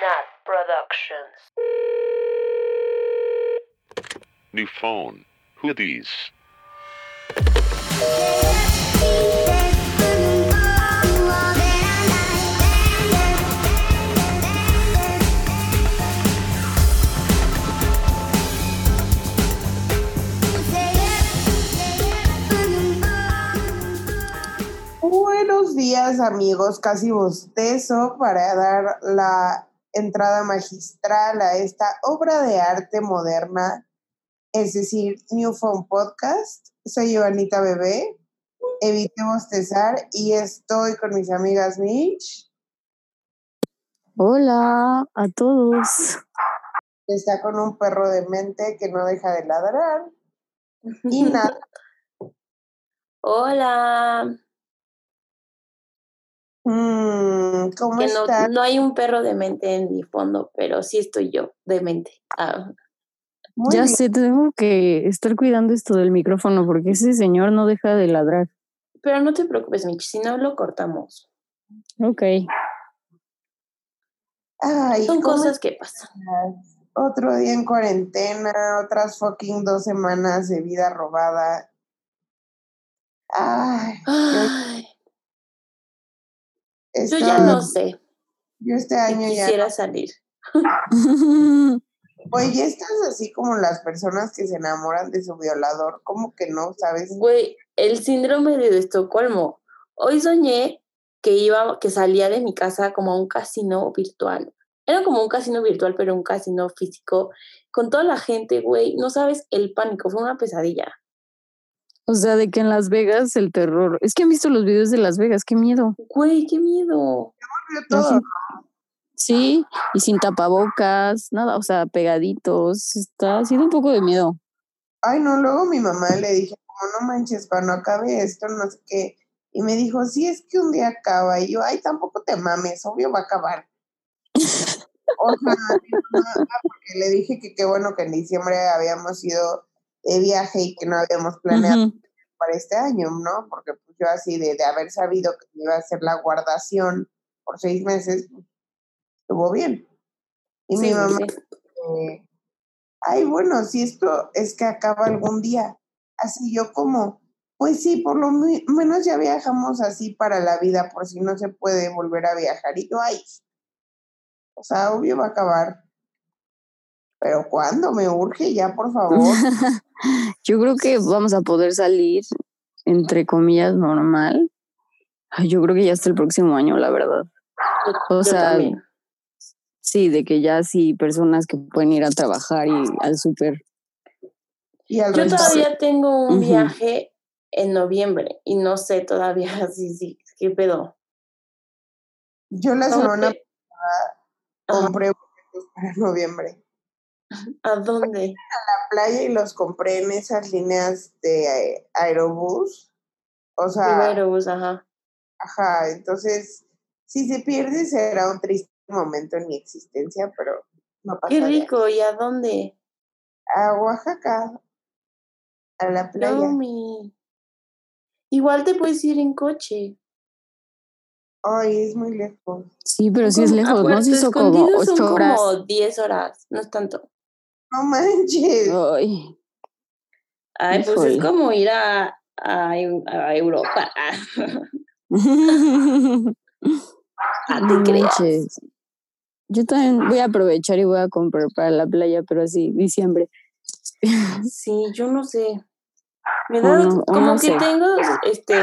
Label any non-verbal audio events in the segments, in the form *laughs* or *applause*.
Nat Productions. New phone. Who are these? Buenos días amigos, casi bostezo para dar la entrada magistral a esta obra de arte moderna, es decir, New Phone Podcast. Soy Ivánita Bebé, evité bostezar y estoy con mis amigas Mitch, Hola a todos. está con un perro de mente que no deja de ladrar, y Nat, *laughs* Hola. Mm, ¿cómo Que no, hay un perro demente en mi fondo, pero sí estoy yo, demente. Ah, Muy ya bien. sé, tengo que estar cuidando esto del micrófono porque ese señor no deja de ladrar. pero no te preocupes, Mitch, si no lo cortamos. Ok. Ay, Son ¿cómo cosas que pasan. Otro día en cuarentena, otras fucking dos semanas de vida robada. Ay, Ay, yo ya no sé. Yo este año ya. quisiera salir. Oye, *laughs* ya estás así como las personas que se enamoran de su violador, como que no, ¿sabes? Güey, el síndrome de Estocolmo. Hoy soñé que iba, que salía de mi casa como a un casino virtual. Era como un casino virtual, pero un casino físico, con toda la gente, güey. No sabes el pánico, fue una pesadilla. O sea, de que en Las Vegas el terror. Es que han visto los videos de Las Vegas, qué miedo. Güey, qué miedo. Todo, Sí, y sin tapabocas, nada, o sea, pegaditos. Está haciendo un poco de miedo. Ay, no, luego mi mamá le dije, como no manches, cuando acabe esto, no sé qué. Y me dijo, sí, es que un día acaba. Y yo, ay, tampoco te mames, obvio va a acabar. *laughs* o sea, mi mamá, ah, porque le dije que qué bueno que en diciembre habíamos ido de viaje y que no habíamos planeado para este año, ¿no? Porque pues yo así de, de haber sabido que iba a hacer la guardación por seis meses, pues, estuvo bien. Y mi mamá, eh, ay, bueno, si esto es que acaba algún día. Así yo como, pues sí, por lo menos ya viajamos así para la vida, por si no se puede volver a viajar. Y yo, ay, o sea, obvio va a acabar. Pero ¿cuándo? Me urge ya, por favor. *laughs* Yo creo que vamos a poder salir, entre comillas, normal. Yo creo que ya hasta el próximo año, la verdad. O yo sea, también. Sí, de que ya sí, personas que pueden ir a trabajar y al súper. Yo resto- todavía tengo un viaje en noviembre y no sé todavía *laughs* si sí, qué pedo. Yo la ¿Cómo semana compré para noviembre. *laughs* ¿A dónde? la playa y los compré en esas líneas de eh, aerobús. O sea, Primeros, ajá. ajá, entonces, si se pierde será un triste momento en mi existencia, pero no pasa Qué rico, ¿y a dónde? A Oaxaca, a la playa. Yummy. Igual te puedes ir en coche. Ay, es muy lejos. Sí, pero sí es a lejos, ¿no? Sí son como Escondido ocho son horas. como 10 horas, no es tanto. No manches. Ay, Ay, pues es como ir a, a, a Europa. *laughs* Ah, te creas. Yo también voy a aprovechar y voy a comprar para la playa, pero así, diciembre. *laughs* Sí, yo no sé. Me da no- o como no que sé. tengo este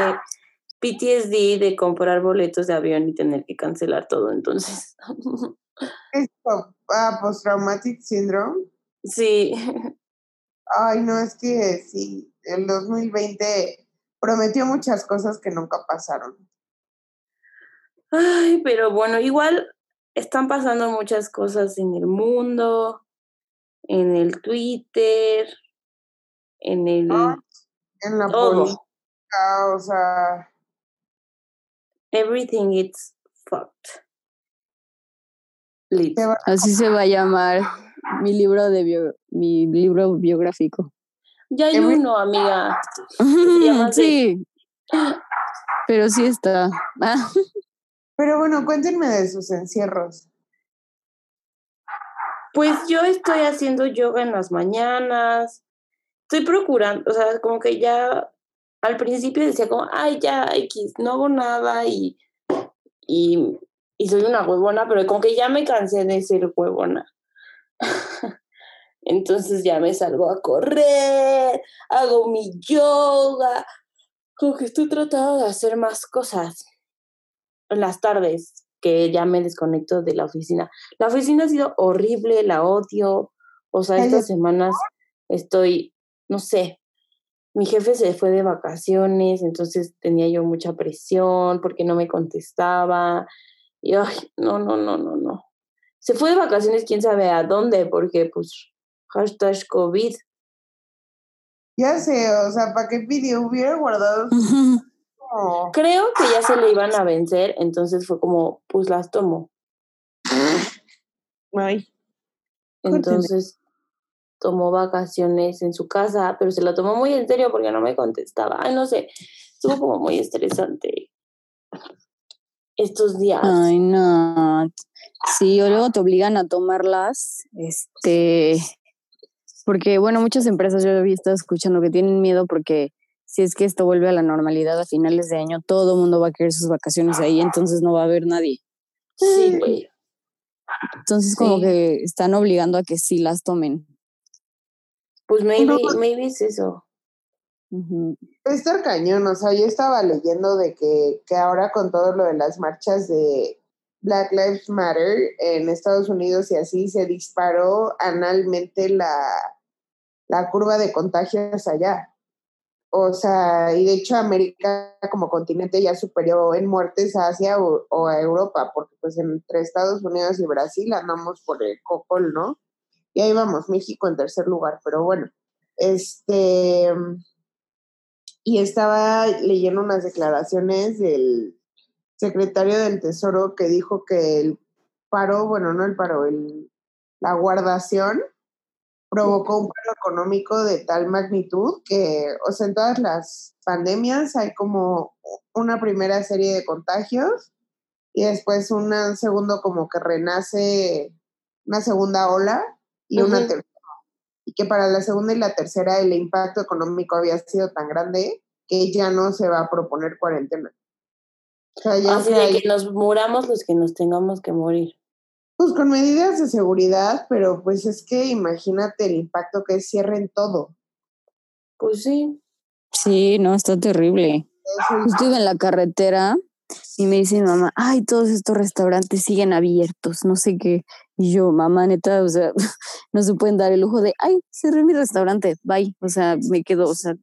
PTSD de comprar boletos de avión y tener que cancelar todo, entonces. *laughs* Esto, ah, post-traumatic syndrome. Sí. Ay, no, es que sí, el 2020 prometió muchas cosas que nunca pasaron. Ay, pero bueno, igual están pasando muchas cosas en el mundo, en el Twitter, en el Ah, En la todo. política, o sea, Everything is fucked. Así se va a llamar mi libro de bio- mi libro biográfico. Ya hay Every- uno, amiga. *laughs* Sí, pero sí está. Pero bueno, cuéntenme de sus encierros. Pues yo estoy haciendo yoga en las mañanas. Estoy procurando, o sea, como que ya al principio decía como, ay, ya, X, no hago nada y, y, y soy una huevona, pero como que ya me cansé de ser huevona. *laughs* Entonces ya me salgo a correr, hago mi yoga, como que estoy tratando de hacer más cosas en las tardes que ya me desconecto de la oficina. La oficina ha sido horrible, la odio. O sea, estas semanas estoy, no sé, mi jefe se fue de vacaciones, entonces tenía yo mucha presión porque no me contestaba. Y ay, no, no, no, no, no. Se fue de vacaciones, quién sabe a dónde, porque pues hashtag COVID. Ya sé, o sea, ¿para qué pidió? Hubiera guardado. *laughs* Creo que ya se le iban a vencer, entonces fue como, pues las tomo. Ay, Entonces tomó vacaciones en su casa, pero se lo tomó muy en serio porque no me contestaba. Ay, no sé, estuvo como muy estresante estos días. Ay, no. Sí, o luego te obligan a tomarlas, este, porque, bueno, muchas empresas yo había estado escuchando que tienen miedo porque si es que esto vuelve a la normalidad a finales de año, todo el mundo va a querer sus vacaciones ahí, entonces no va a haber nadie. Sí, güey. Entonces como que están obligando a que sí las tomen. Pues maybe, No. maybe es eso. Va a estar cañón, o sea, yo estaba leyendo de que, que ahora con todo lo de las marchas de Black Lives Matter en Estados Unidos y así se disparó analmente la, la curva de contagios allá. O sea, y de hecho América como continente ya superó en muertes a Asia o, o a Europa, porque pues entre Estados Unidos y Brasil andamos por el cocol, ¿no? Y ahí vamos, México en tercer lugar, pero bueno, este y estaba leyendo unas declaraciones del secretario del Tesoro que dijo que el paro, bueno, no el paro, el, la guardación provocó un paro económico de tal magnitud que, o sea, en todas las pandemias hay como una primera serie de contagios y después un segundo como que renace una segunda ola y una tercera y que para la segunda y la tercera el impacto económico había sido tan grande que ya no se va a proponer cuarentena. O sea, ya Así de que nos muramos los que nos tengamos que morir. pues con medidas de seguridad, pero pues es que imagínate el impacto que cierren todo. Pues sí. Sí, no, está terrible. Eso iba en la carretera y me dice mi mamá, ay, todos estos restaurantes siguen abiertos, no sé qué. Y yo, mamá, neta, o sea, *laughs* no se pueden dar el lujo de, ay, cerré mi restaurante, bye. O sea, me quedo, o sea,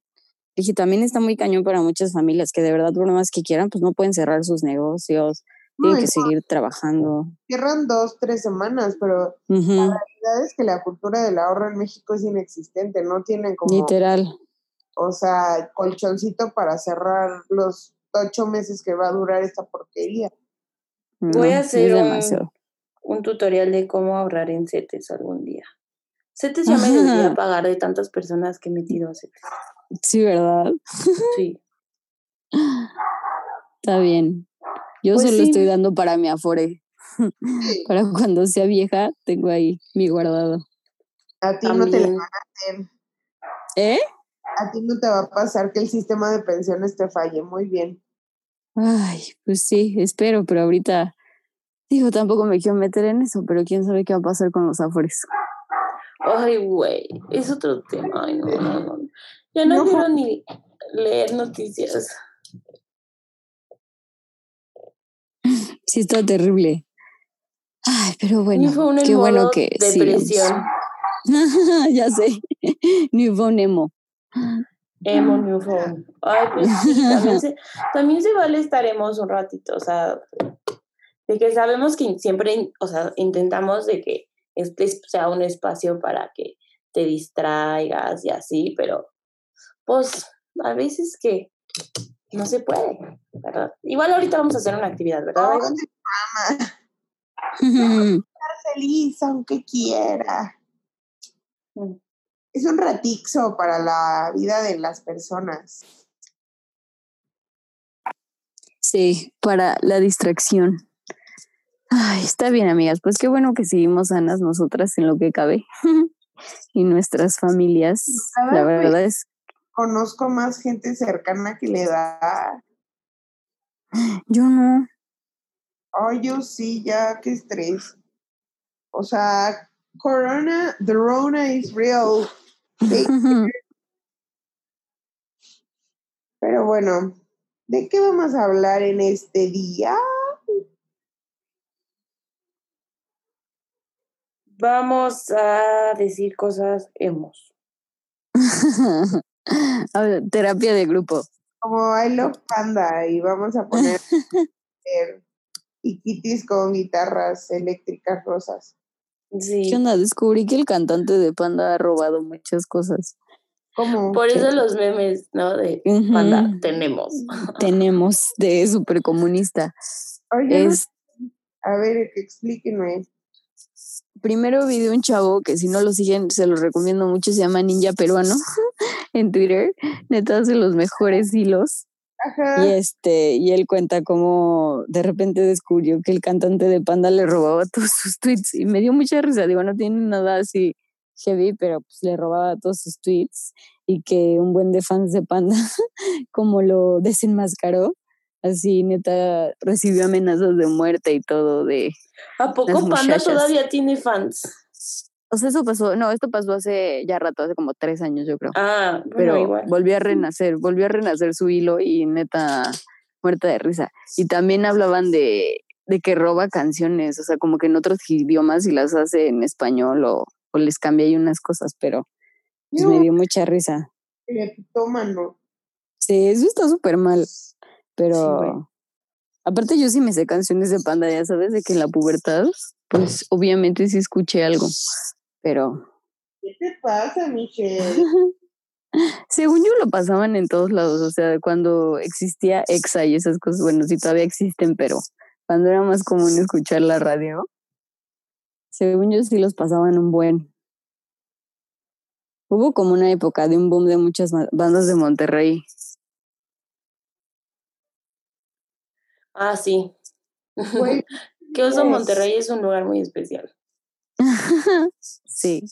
dije, también está muy cañón para muchas familias que de verdad, por más que quieran, pues no pueden cerrar sus negocios, No, tienen que seguir trabajando. cierran dos, tres semanas, pero la realidad es que la cultura del ahorro en México es inexistente, no tienen como, Literal. o sea, colchoncito para cerrar los ocho meses que va a durar esta porquería. Voy a hacer un-. Un tutorial de cómo ahorrar en CETES algún día. CETES ya me debería Ajá. *laughs* pagar de tantas personas que he metido a CETES. Sí, ¿verdad? Sí. Está bien. Yo Pues solo sí. estoy dando para mi afore. *laughs* para cuando sea vieja, tengo ahí mi guardado. A ti no te la van a hacer. ¿Eh? A ti no te va a pasar que el sistema de pensiones te falle. Muy bien. Ay, pues sí, espero, pero ahorita, digo, tampoco me quiero meter en eso, pero quién sabe qué va a pasar con los afores. Ay, güey, es otro tema. Ay, no, no, no. Ya no, No. quiero ni leer noticias. Sí, está terrible. Ay, pero bueno, fue qué bueno que depresión. *laughs* ya sé, *laughs* ni Emo. Emo New Phone. Ay, pues sí, también se, *laughs* también se vale estar emos un ratito, o sea, de que sabemos que siempre, o sea, intentamos de que este sea un espacio para que te distraigas y así, pero pues a veces que no se puede, ¿verdad? Igual ahorita vamos a hacer una actividad, ¿verdad? Iván? estar feliz aunque quiera. Mm. Es un ratixo para la vida de las personas. Sí, para la distracción. Ay, está bien, amigas. Pues qué bueno que seguimos sanas nosotras en lo que cabe. *laughs* y nuestras familias. Cada La verdad es, Conozco más gente cercana que le da. yo no. Ay, yo sí, ya, qué estrés. O sea, Corona, the Rona is real. *laughs* Pero bueno, ¿de qué vamos a hablar en este día? Vamos a decir cosas hemos. *laughs* Terapia de grupo. Como I Love Panda y vamos a poner *laughs* eh, iquitis con guitarras eléctricas rosas. Sí. ¿Qué onda? Descubrí que el cantante de Panda ha robado muchas cosas. ¿Cómo? Por eso los memes, ¿no? De panda tenemos. *laughs* Tenemos de supercomunista. Oye, no- Es a ver, explíquenme. Primero vi de un chavo que si no lo siguen se los recomiendo mucho, se llama Ninja Peruano *laughs* en Twitter. Neta hace los mejores hilos. Ajá. Y este, y él cuenta cómo de repente descubrió que el cantante de Panda le robaba todos sus tweets. Y me dio mucha risa. Digo, no tiene nada así heavy, pero pues le robaba todos sus tweets. Y que un buen de fans de Panda, *laughs* como lo desenmascaró, así neta recibió amenazas de muerte y todo de. ¿A poco Las Panda todavía tiene fans? O sea, eso pasó, no, esto pasó hace ya rato, hace como tres años, yo creo. Ah, bueno, pero igual. volvió a renacer, volvió a renacer su hilo y neta muerta de risa. Y también hablaban de, de que roba canciones, o sea, como que en otros idiomas y las hace en español o, o les cambia ahí unas cosas, pero pues, me No, dio mucha risa. tómano. Sí, eso está súper mal, pero aparte yo sí me sé canciones de Panda, ya sabes, de que en la pubertad, pues obviamente sí escuché algo, pero ¿Qué te pasa, Michelle? *laughs* Según yo lo pasaban en todos lados, o sea, cuando existía EXA y esas cosas, bueno, sí todavía existen, pero cuando era más común escuchar la radio, según yo sí los pasaban un buen. Hubo como una época de un boom de muchas bandas de Monterrey. Ah, sí. *laughs* Que Oso pues. Monterrey es un lugar muy especial. *laughs* sí,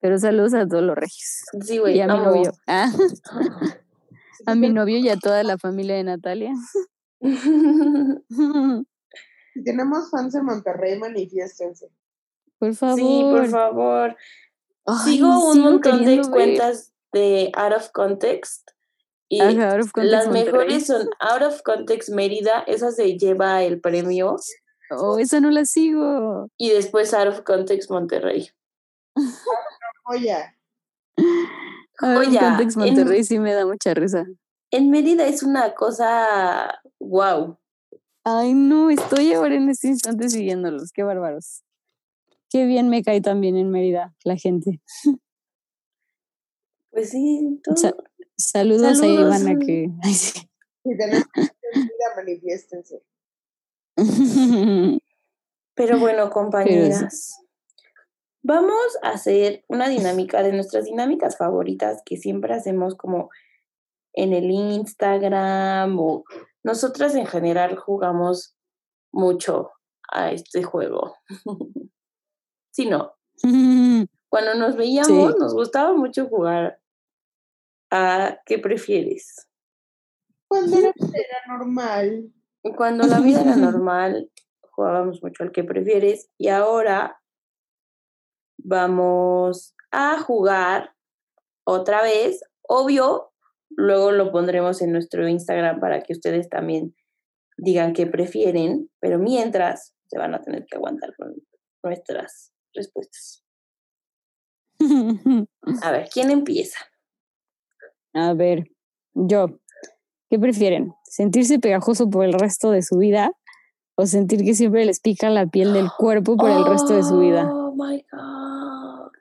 pero saludos a todos los regios. Sí, güey. Y a mi novio. Ah, *laughs* a mi novio y a toda la familia de Natalia. Si tenemos fans en Monterrey, manifiéstense. Por favor. sí, por favor. Ay, Sigo un sigo montón de ver. cuentas de Out of Context. Y Ajá, Out of Context las Monterrey. mejores son Out of Context Mérida, esa se lleva el premio. Oh, esa no la sigo. Y después Out of Context Monterrey. Oye, A ver, Joya, Context en- Monterrey sí me da mucha risa. En Mérida es una cosa wow. Ay, no, estoy ahora en este instante siguiéndolos. Qué bárbaros. Qué bien me cae también en Mérida la gente. Pues sí, todo. Sa- Saludos, a. Ivana que. *laughs* Ay, sí. si Mérida, manifiéstense. *laughs* Pero bueno, compañeras, vamos a hacer una dinámica de nuestras dinámicas favoritas que siempre hacemos como en el Instagram o nosotras en general jugamos mucho a este juego. *laughs* sí, no. Cuando nos veíamos Sí. nos gustaba mucho jugar a ¿qué prefieres? Cuando era, *laughs* era normal. Cuando la vida era *laughs* normal, jugábamos mucho al que prefieres y ahora vamos a jugar otra vez. Obvio, luego lo pondremos en nuestro Instagram para que ustedes también digan qué prefieren, pero mientras se van a tener que aguantar con nuestras respuestas. *laughs* A ver, ¿quién empieza? A ver, yo. ¿Qué prefieren? ¿Sentirse pegajoso por el resto de su vida o sentir que siempre les pica la piel del cuerpo por el resto de su vida? Oh my God.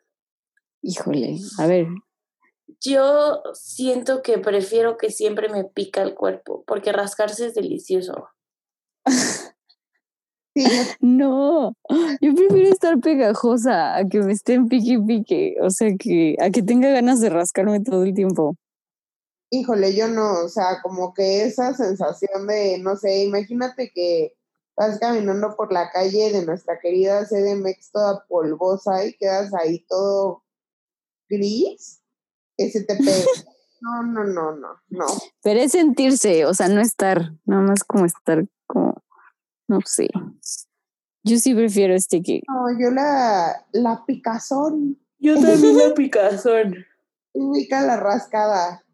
Híjole, a ver, Yo siento que prefiero que siempre me pica el cuerpo, porque rascarse es delicioso. *laughs* No, yo prefiero estar pegajosa a que me estén pique pique, o sea que a que tenga ganas de rascarme todo el tiempo. Híjole, yo no, o sea, como que esa sensación de, no sé, imagínate que vas caminando por la calle de nuestra querida CDMX toda polvosa y quedas ahí todo gris, ese te pega. *laughs* No, no, no, no, no. Pero es sentirse, o sea, no estar, nada más como estar como, no sé. Yo sí prefiero este que, No, yo la, la picazón, Yo también la picazón. *laughs* ubica la rascada.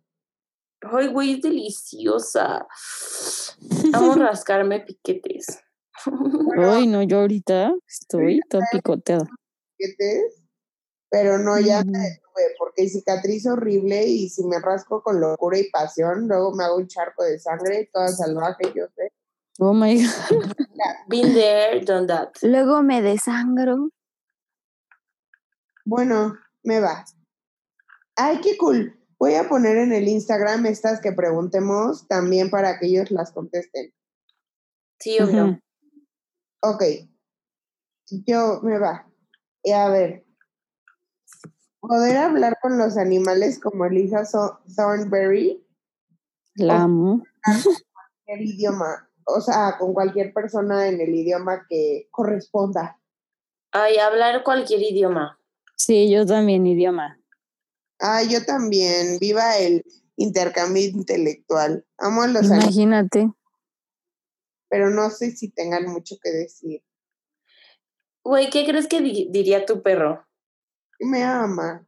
Ay, güey, es deliciosa. Amo *laughs* rascarme piquetes. ay, no, yo ahorita estoy toda picoteada. piquetes, pero no, ya me detuve porque cicatriz horrible y si me rasco con locura y pasión, luego me hago un charco de sangre, toda salvaje, yo sé. Oh my God. Been there, done that. Luego me desangro. Bueno, me va. Ay, qué cool. Voy a poner en el Instagram estas que preguntemos también para que ellos las contesten. Sí, obvio. Ujú. Ok. Yo me va. Y a ver. Poder hablar con los animales como Elisa Thornberry, La amo. *laughs* el idioma, o sea, con cualquier persona en el idioma que corresponda. Ay, hablar cualquier idioma. Sí, yo también, idioma. Ah, yo también. Viva el intercambio intelectual. Amo a los Imagínate. pero no sé si tengan mucho que decir. Güey, ¿qué crees que di- diría tu perro? Me ama.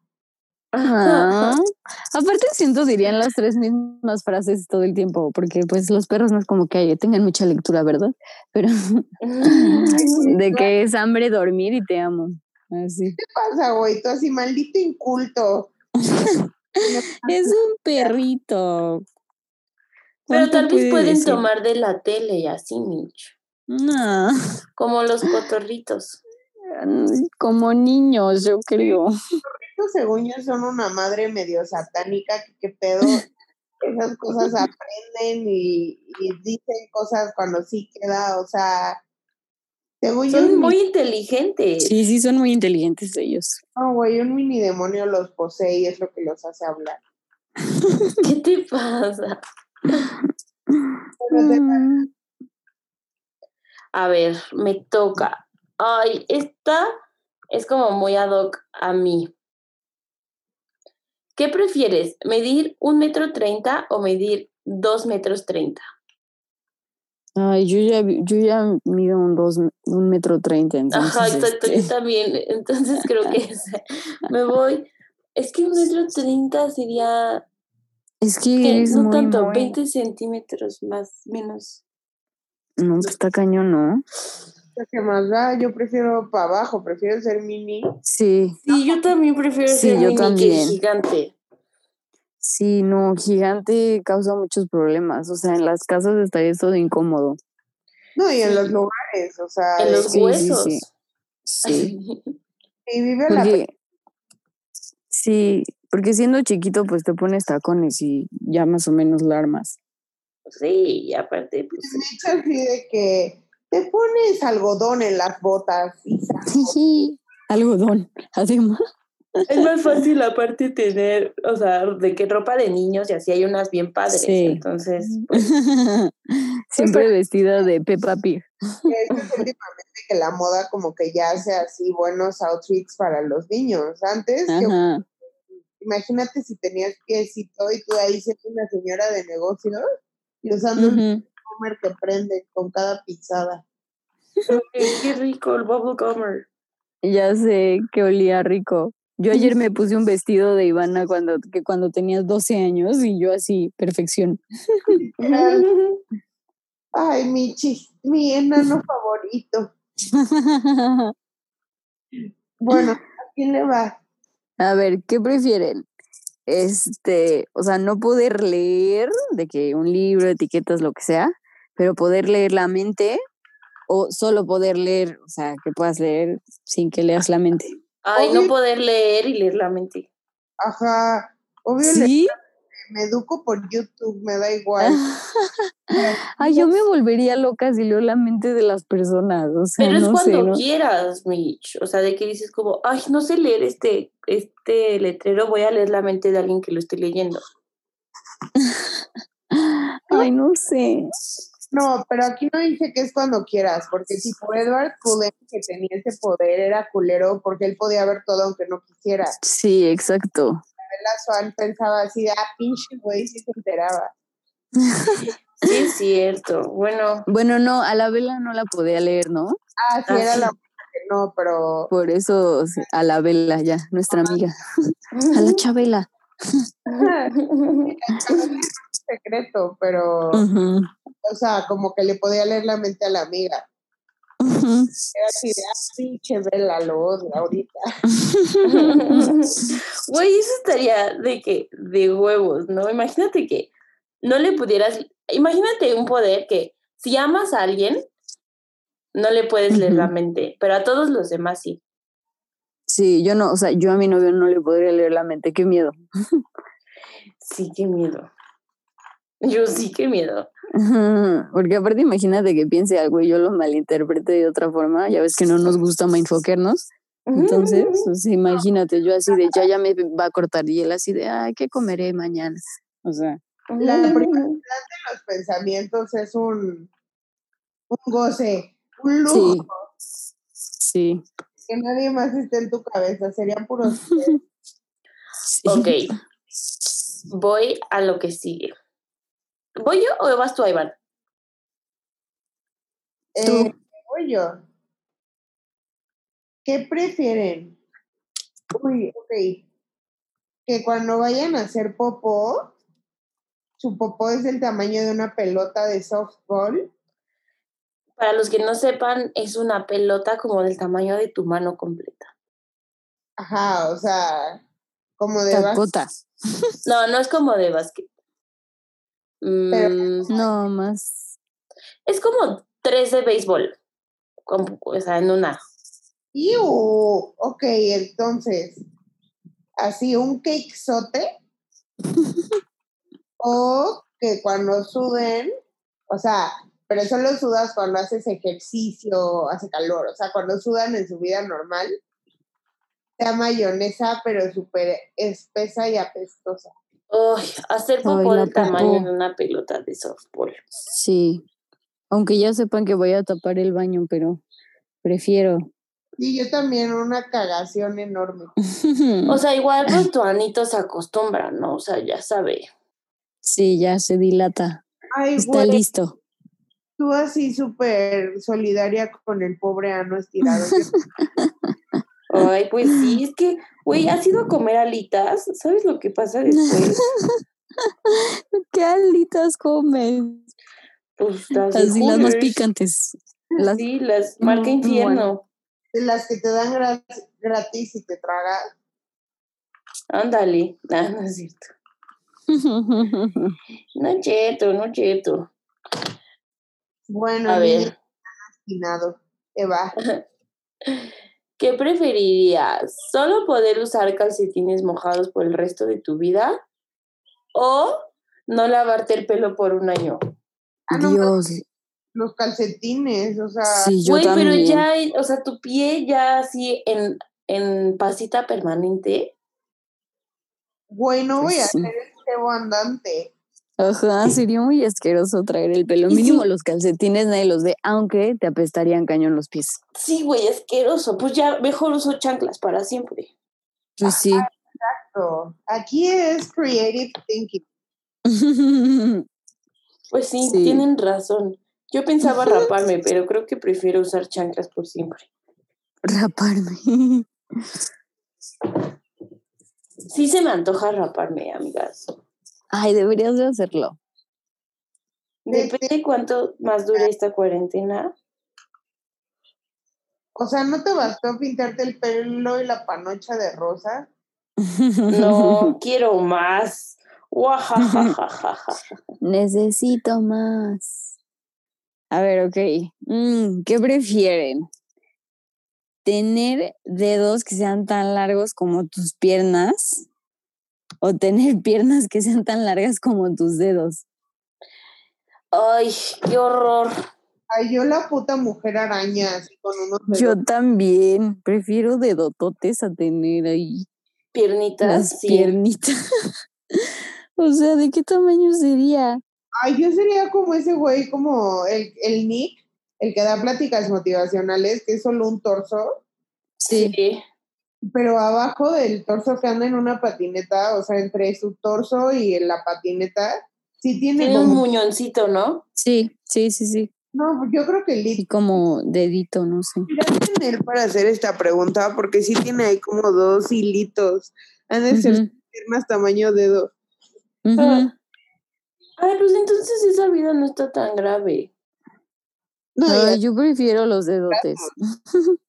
Ah. *laughs* Aparte siento dirían las tres mismas frases todo el tiempo, porque pues los perros no es como que tengan mucha lectura, ¿verdad? Pero *laughs* de que es hambre, dormir y te amo. Así. ¿Qué pasa, güey? Tú así, maldito inculto. *laughs* Es un perrito. Pero ¿Cuánto tal vez puede pueden decir? tomar de la tele y así, Mitch. No, Como los cotorritos. como niños, yo creo. Estos, según yo, son una madre medio satánica. que ¿Qué pedo? *laughs* Esas cosas aprenden y, y dicen cosas cuando sí queda, o sea, según Son muy inteligentes. Sí, sí, son muy inteligentes ellos. No, güey, un mini demonio los posee y es lo que los hace hablar. *laughs* ¿Qué te pasa? Mm. A ver, me toca. Ay, esta es como muy ad hoc a mí. ¿Qué prefieres? ¿Medir un metro treinta o medir dos metros treinta? Ay, yo ya, yo ya mido un dos, un metro treinta, entonces. Ajá, exacto, este, yo *laughs* también. Entonces creo que *laughs* me voy. Es que un metro treinta sería es que que no muy, tanto, muy- 20 centímetros más, menos. No, pues está cañón, ¿no? ¿Qué más da? Yo prefiero para abajo, prefiero ser mini. Sí, Sí, yo también prefiero Sí, ser yo mini que gigante. Sí, no, gigante causa muchos problemas. O sea, en las casas estaría todo incómodo. No, y en Sí. los lugares, o sea, En de- los sí, huesos. sí. Sí, *laughs* y vive la porque, sí, porque siendo chiquito, pues te pones tacones y ya más o menos la armas. Sí, y aparte, pues. me así de que te pones algodón en las botas y *laughs* Algodón, además. Es más fácil aparte tener, o sea, de que ropa de niños y así hay unas bien padres. Sí. Entonces, pues, *laughs* Siempre vestida de Peppa Pig. que es últimamente que la moda como que ya hace así buenos outfits para los niños. Antes, imagínate si tenías piecito y tú ahí siendo una señora de negocios y usando un Ujú. comer que prende con cada pisada. qué, qué rico el bubble gummer. Ya sé que olía rico. Yo ayer me puse un vestido de Ivana cuando, que cuando tenías 12 años y yo así, perfección. *laughs* Ay, mi chis, mi enano favorito. Bueno, ¿a quién le va? A ver, ¿qué prefieren? Este, o sea, no poder leer de que un libro, etiquetas, lo que sea, pero poder leer la mente o solo poder leer, o sea, que puedas leer sin que leas la mente. Ay, Obvio. no poder leer y leer la mente. Ajá, obvio ¿Sí? me educo por YouTube, me da igual. *laughs* Ay, yo me volvería loca si leo la mente de las personas, o sea, Pero es no cuando sé, ¿no? quieras, Mitch. O sea, de que dices como, ay, no sé leer este, este letrero, voy a leer la mente de alguien que lo esté leyendo. *laughs* Ay, no sé. No, pero aquí no dice que es cuando quieras, porque tipo Edward Cullen, que tenía ese poder, era culero porque él podía ver todo aunque no quisiera. Sí, exacto. Bella Swan pensaba así, ah, pinche güey, si se enteraba. *laughs* Sí, es cierto. Bueno, Bueno, no, a la vela no la podía leer, ¿no? Ah, sí, Ah, era sí. la que no, pero Por eso a la vela ya, nuestra amiga. *laughs* A la Chabela. *laughs* secreto, pero, o sea, como que le podía leer la mente a la amiga. Era así de, ah, pinche Bella, lo odio ahorita. *laughs* Güey, eso estaría de que, de huevos, ¿no? Imagínate que no le pudieras, imagínate un poder que si amas a alguien, no le puedes leer la mente, pero a todos los demás sí. Sí, yo no, o sea, yo a mi novio no le podría leer la mente, qué miedo. Sí, qué miedo. Yo sí, qué miedo. *laughs* Porque aparte imagínate que piense algo y yo lo malinterprete de otra forma, ya ves que no nos gusta mindfuckernos. Entonces, o sea, imagínate, yo así de ya ya me va a cortar y él así de ay, ¿qué comeré mañana? O sea, La primera los pensamientos es un, un goce, un lujo, sí. Sí. que nadie más esté en tu cabeza, serían puros... *laughs* sí. Ok. Voy a lo que sigue. ¿Voy yo o vas tú, Iván? Eh, voy yo. ¿Qué prefieren? Uy, ok. Que cuando vayan a hacer popó, su popó es del tamaño de una pelota de softball. Para los que no sepan, es una pelota como del tamaño de tu mano completa. Ajá, o sea, como de bas- Tacota. No, no es como de básquet. Mm, No, más. es como tres de béisbol. con- o sea, en una. ¡Iu! Ok, entonces, así un cakesote. *laughs* o que cuando suden, o sea, pero solo sudas cuando haces ejercicio, hace calor, o sea, cuando sudan en su vida normal, sea mayonesa, pero súper espesa y apestosa. Ay, hacer popó del tamaño de una pelota de softball. Sí. Aunque ya sepan que voy a tapar el baño, pero prefiero. Y yo también una cagación enorme. *laughs* O sea, igual pues tu anito se acostumbra, ¿no? O sea, ya sabe. sí, ya se dilata. Ay, Está güey, listo. tú así súper solidaria con el pobre ano estirado. *laughs* Ay, pues sí, es que, güey, ¿has ido a comer alitas? ¿Sabes lo que pasa después? *laughs* ¿Qué alitas comes? Pues las Así las más picantes. Las, Sí, las marca Mm, infierno. de las que te dan gra- gratis y te tragas. Ándale. Ah, no es cierto. *laughs* No es cierto, no es cierto. Bueno, A ver. Eva. *laughs* ¿qué preferirías? ¿Solo poder usar calcetines mojados por el resto de tu vida? ¿O no lavarte el pelo por un año? Ah, no, Dios. los calcetines, o sea, Sí, yo Güey, pero también. ya, hay- o sea, tu pie ya así en, en pasita permanente. güey, no voy a Pues sí. hacer el cebo andante. Ajá, sería muy asqueroso traer el pelo. Y Mínimo sí. los calcetines nadie los ve, aunque te apestarían cañón los pies. Sí, güey, asqueroso. Pues ya mejor uso chanclas para siempre. Pues sí. So, Aquí es creative thinking. *laughs* Pues sí, Sí. tienen razón. Yo pensaba raparme, pero creo que prefiero usar chanclas por siempre. Raparme. Sí se me antoja raparme, amigas. Ay, deberías de hacerlo. Depende de cuánto más dure esta cuarentena. O sea, ¿no te bastó pintarte el pelo y la panocha de rosa? *laughs* No, quiero más. Necesito más. A ver, ok. Mm, ¿Qué prefieren? ¿Tener dedos que sean tan largos como tus piernas? ¿O tener piernas que sean tan largas como tus dedos? Ay, qué horror. Ay, yo la puta mujer araña, así con unos Yo dedos. también. Prefiero dedototes a tener ahí Piernitas, las sí. piernitas. *laughs* o sea, ¿de qué tamaño sería? Ay, yo sería como ese güey, como el, el Nick, el que da pláticas motivacionales, que es solo un torso, Sí. Pero abajo del torso que anda en una patineta, o sea, entre su torso y la patineta, sí tiene Tiene un muñoncito, ¿no? Sí, sí, sí, sí. No, yo creo que el Y como dedito, no sé. *laughs* en él para hacer esta pregunta, porque sí tiene ahí como dos hilitos. Han de ser Ujú, piernas tamaño dedo. ujú. Ah. Ay, pues entonces esa vida no está tan grave. No, Ay, yo prefiero los dedotes. *laughs*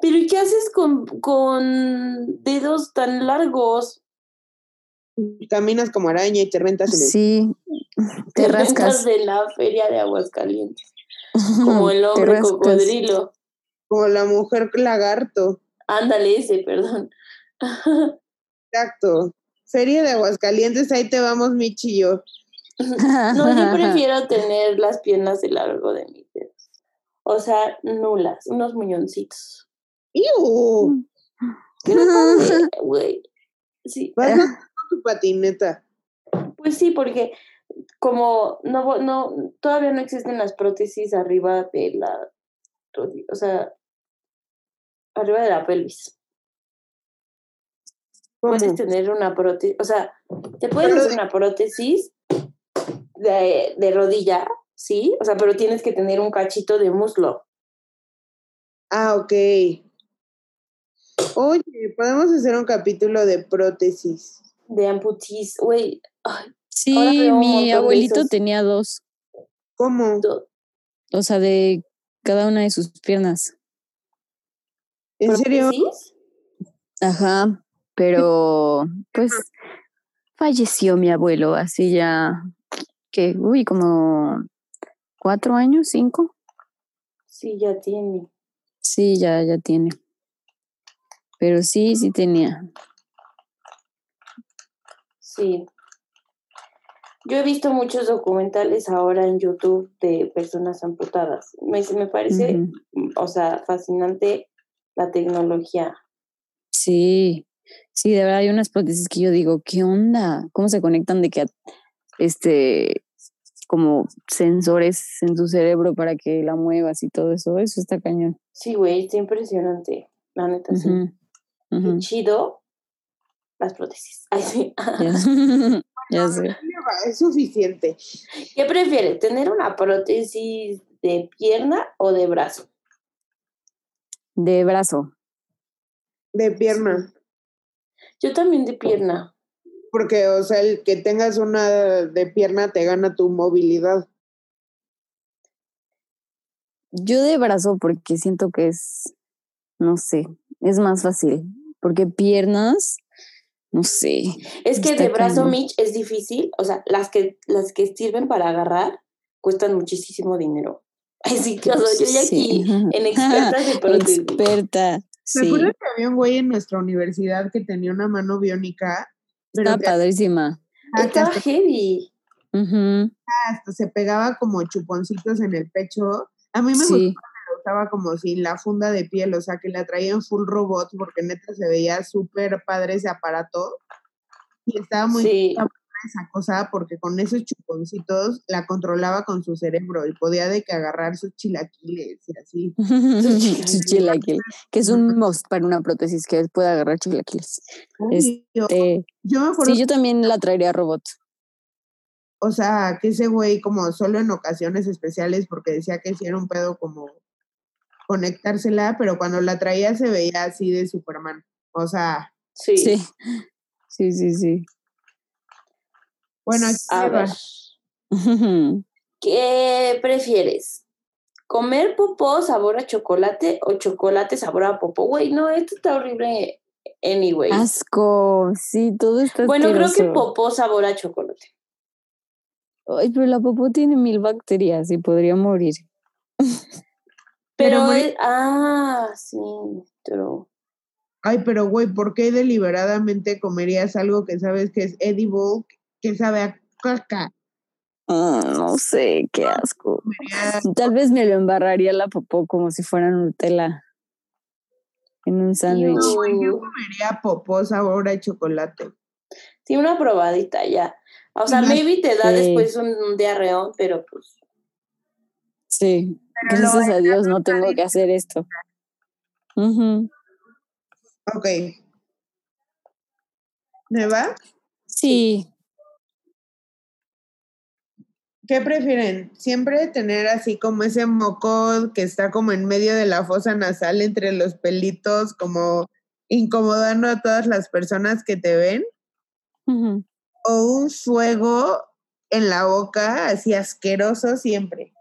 Pero ¿y qué haces con, con dedos tan largos? caminas como araña y te rentas en el... Sí, *laughs* te Te rascas. de la feria de Aguascalientes. *laughs* Como el hombre cocodrilo. Como la mujer lagarto. Ándale ese, *laughs* perdón. Exacto. Feria de Aguascalientes, ahí te vamos, Michi y yo. No, yo prefiero tener las piernas de largo de mis dedos. O sea, nulas, unos muñoncitos. ¡Iu! ¿Qué pasa, *laughs* güey? Sí, Vas *laughs* a con tu patineta. pues sí, porque como no, no, todavía no existen las prótesis arriba de la, rodi- o sea, arriba de la pelvis. Puedes tener una prótesis, o sea, te puedes hacer una prótesis de, de rodilla, ¿sí? O sea, pero tienes que tener un cachito de muslo. Ah, ok. Oye, podemos hacer un capítulo de prótesis. de amputees, güey, Sí, mi abuelito tenía dos, ¿Cómo? o sea, de cada una de sus piernas. ¿En serio? Ajá, pero pues falleció mi abuelo, así ya, que, uy, como cuatro años, cinco. Sí, ya tiene. Sí, ya, ya tiene. Pero sí, sí tenía. Sí. Yo he visto muchos documentales ahora en YouTube de personas amputadas. Me, me parece, o sea, fascinante la tecnología. Sí, sí, de verdad hay unas prótesis que yo digo, ¿qué onda? ¿Cómo se conectan de que a- este como sensores en tu cerebro para que la muevas y todo eso? Eso está cañón. Sí, güey, está impresionante. La neta, sí. Qué chido las prótesis. *laughs* Ay, sí. Ya *laughs* *laughs* sé. Es suficiente. ¿Qué prefieres? ¿Tener una prótesis de pierna o de brazo? De brazo. De pierna. Yo también de pierna. Porque, o sea, el que tengas una de pierna te gana tu movilidad. Yo de brazo porque siento que es, no sé, es más fácil. Porque piernas, no sé. Es que de brazo. Mitch, es difícil. O sea, las que, las que sirven para agarrar cuestan muchísimo dinero. *laughs* Así que, o sea, yo ya aquí, Sí. en *laughs* expertas de prótesis. Experta. ¿Se Sí, acuerdan que había un güey en nuestra universidad que tenía una mano biónica? Pero está que padrísima. Estaba hasta, heavy. Hasta se pegaba como chuponcitos en el pecho. A mí me Sí, usaba como sin la funda de piel, o sea, que la traía en full robot porque neta se veía súper padre ese aparato. Y estaba muy Sí. esa cosa porque con esos chuponcitos la controlaba con su cerebro y podía de que agarrar sus chilaquiles y así. *laughs* Su chilaquil, que es un must para una prótesis que pueda agarrar chilaquiles. Este, yo me acuerdo sí, yo también la traería robot. O sea, que ese güey como solo en ocasiones especiales, porque decía que sí era un pedo como conectársela, pero cuando la traía se veía así de Superman. O sea, Sí. Sí, sí, sí, sí. bueno, aquí A ver. ¿Qué prefieres? ¿Comer popó sabor a chocolate o chocolate sabor a popó? Güey, no, esto está horrible anyway. Asco, sí, todo está bueno, creo que popó sabor a chocolate. Ay, pero la popó tiene mil bacterias y podría morir. *laughs* Pero, ah, sí, pero Ay, pero güey, ¿por qué deliberadamente comerías algo que sabes que es edible, que sabe a caca? Mm, no sé, qué asco. Tal vez me lo embarraría la popó como si fuera Nutella en un sándwich. No, yo comería popó sabor a chocolate. sí, una probadita ya. O sea, maybe te da después un, un diarreón, pero pues. Sí, Pero gracias a Dios no tengo que hacer esto. Ujú. Ok. ¿Me va? Sí, ¿Qué prefieren? ¿Siempre tener así como ese moco que está como en medio de la fosa nasal entre los pelitos, como incomodando a todas las personas que te ven? ¿O un fuego en la boca así asqueroso siempre?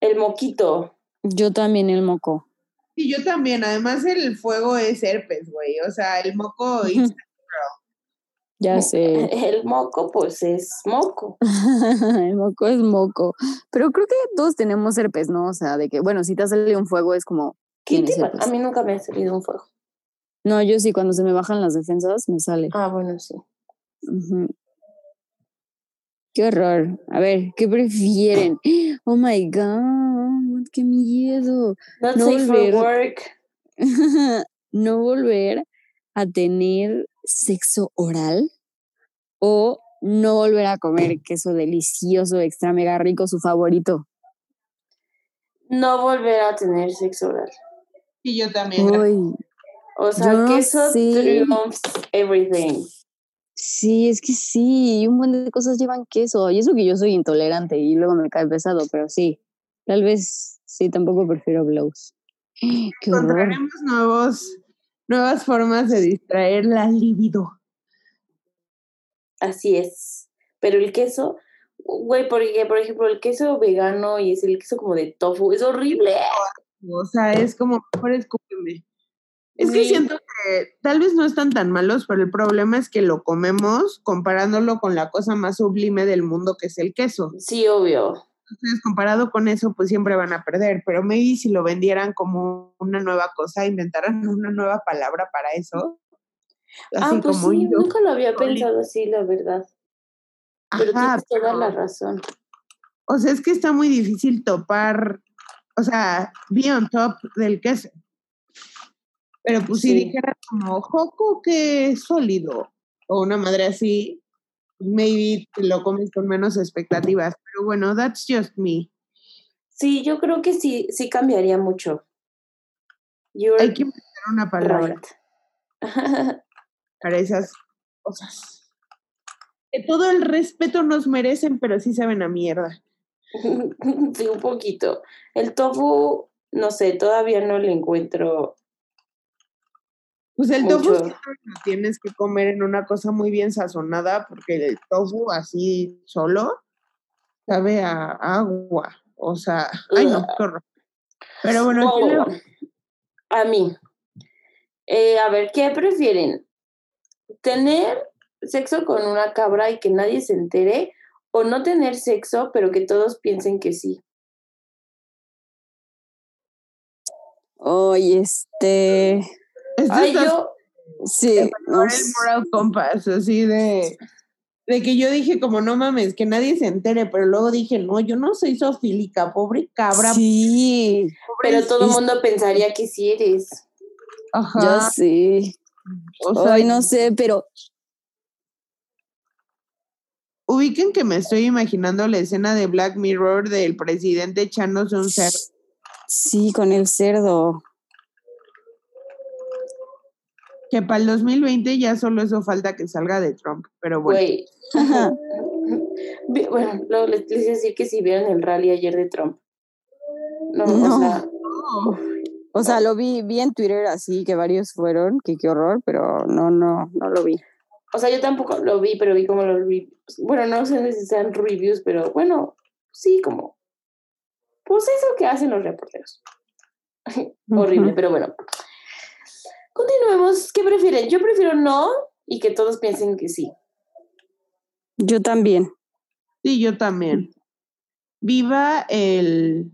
El moquito. yo también el moco. Y yo también, además el fuego es herpes, güey. O sea, el moco Ya sé. *laughs* El moco, pues es moco. *laughs* el moco es moco. Pero creo que todos tenemos herpes, ¿no? O sea, de que, bueno, si te ha salido un fuego es como, ¿Qué tienes te pa- herpes. A mí nunca me ha salido un fuego. No, yo sí, cuando se me bajan las defensas me sale. Ah, bueno, sí. Ujú. Qué horror. A ver, ¿qué prefieren? *gasps* Oh my God, qué miedo. Not No safe volver. for work. *laughs* no volver a tener sexo oral o no volver a comer *clears throat* queso delicioso, extra mega rico, su favorito. No volver a tener sexo oral. Y yo también. Uy, O sea, Yo no queso sé. triumphs everything. Sí, es que sí, un buen de cosas llevan queso. Y eso que yo soy intolerante y luego me cae pesado, pero sí, tal vez sí, tampoco prefiero blows. *gasps* Qué. Encontraremos nuevos, nuevas formas de distraer la libido. Así es. Pero el queso, güey, porque por ejemplo el queso vegano y es el queso como de tofu, es horrible. O sea, es como, mejor escúpeme. Es que Sí. siento que tal vez no están tan malos, pero el problema es que lo comemos comparándolo con la cosa más sublime del mundo que es el queso. Sí, obvio. Entonces, comparado con eso, pues siempre van a perder. Pero maybe si lo vendieran como una nueva cosa, inventaran *laughs* una nueva palabra para eso. Así ah, pues como sí, yo. nunca lo había pensado así, la verdad. Pero Ajá, tienes toda pero- la razón. O sea, es que está muy difícil topar, o sea, be on top del queso. Pero pues si dijera como joco que es sólido o una madre así, maybe lo comes con menos expectativas. Pero bueno, that's just me. Sí, yo creo que sí, sí cambiaría mucho. You're Hay que inventar una palabra right. *laughs* para esas cosas. Que todo el respeto nos merecen, pero sí saben a mierda. *laughs* sí, un poquito. El tofu, no sé, todavía no le encuentro. Pues el tofu Mucho. siempre lo tienes que comer en una cosa muy bien sazonada, porque el tofu así solo sabe a agua. O sea, ay no, qué horror. Pero bueno, ¿a quién le- Oh, a mí. Eh, a ver, ¿qué prefieren? ¿Tener sexo con una cabra y que nadie se entere? ¿O no tener sexo, pero que todos piensen que sí? Oye, este. Ay, yo, Sí, el moral compass, así de, de que yo dije como no mames, que nadie se entere, pero luego dije, no, yo no soy sofílica, pobre cabra, Sí, pobre pero todo el mundo pensaría que sí eres. Ajá, ya sé. o sea, Ay, no sé, pero ubiquen que me estoy imaginando la escena de Black Mirror del presidente echándose un cerdo. sí, con el cerdo. Que para el 2020 ya solo eso falta que salga de Trump, pero bueno. Güey. *laughs* Bueno, luego les, a decir que si vieron el rally ayer de Trump. No, No. o sea, No, O sea, lo vi, vi en Twitter así que varios fueron, que qué horror, pero no, no, no lo vi. o sea, yo tampoco lo vi, pero vi como los reviews. Bueno, no sé si sean reviews, pero bueno, sí, como. Pues eso que hacen los reporteros. *laughs* Horrible, Ujú. pero bueno. Continuemos. ¿Qué prefieren? Yo prefiero no y que todos piensen que sí. Yo también. Sí, yo también. Viva el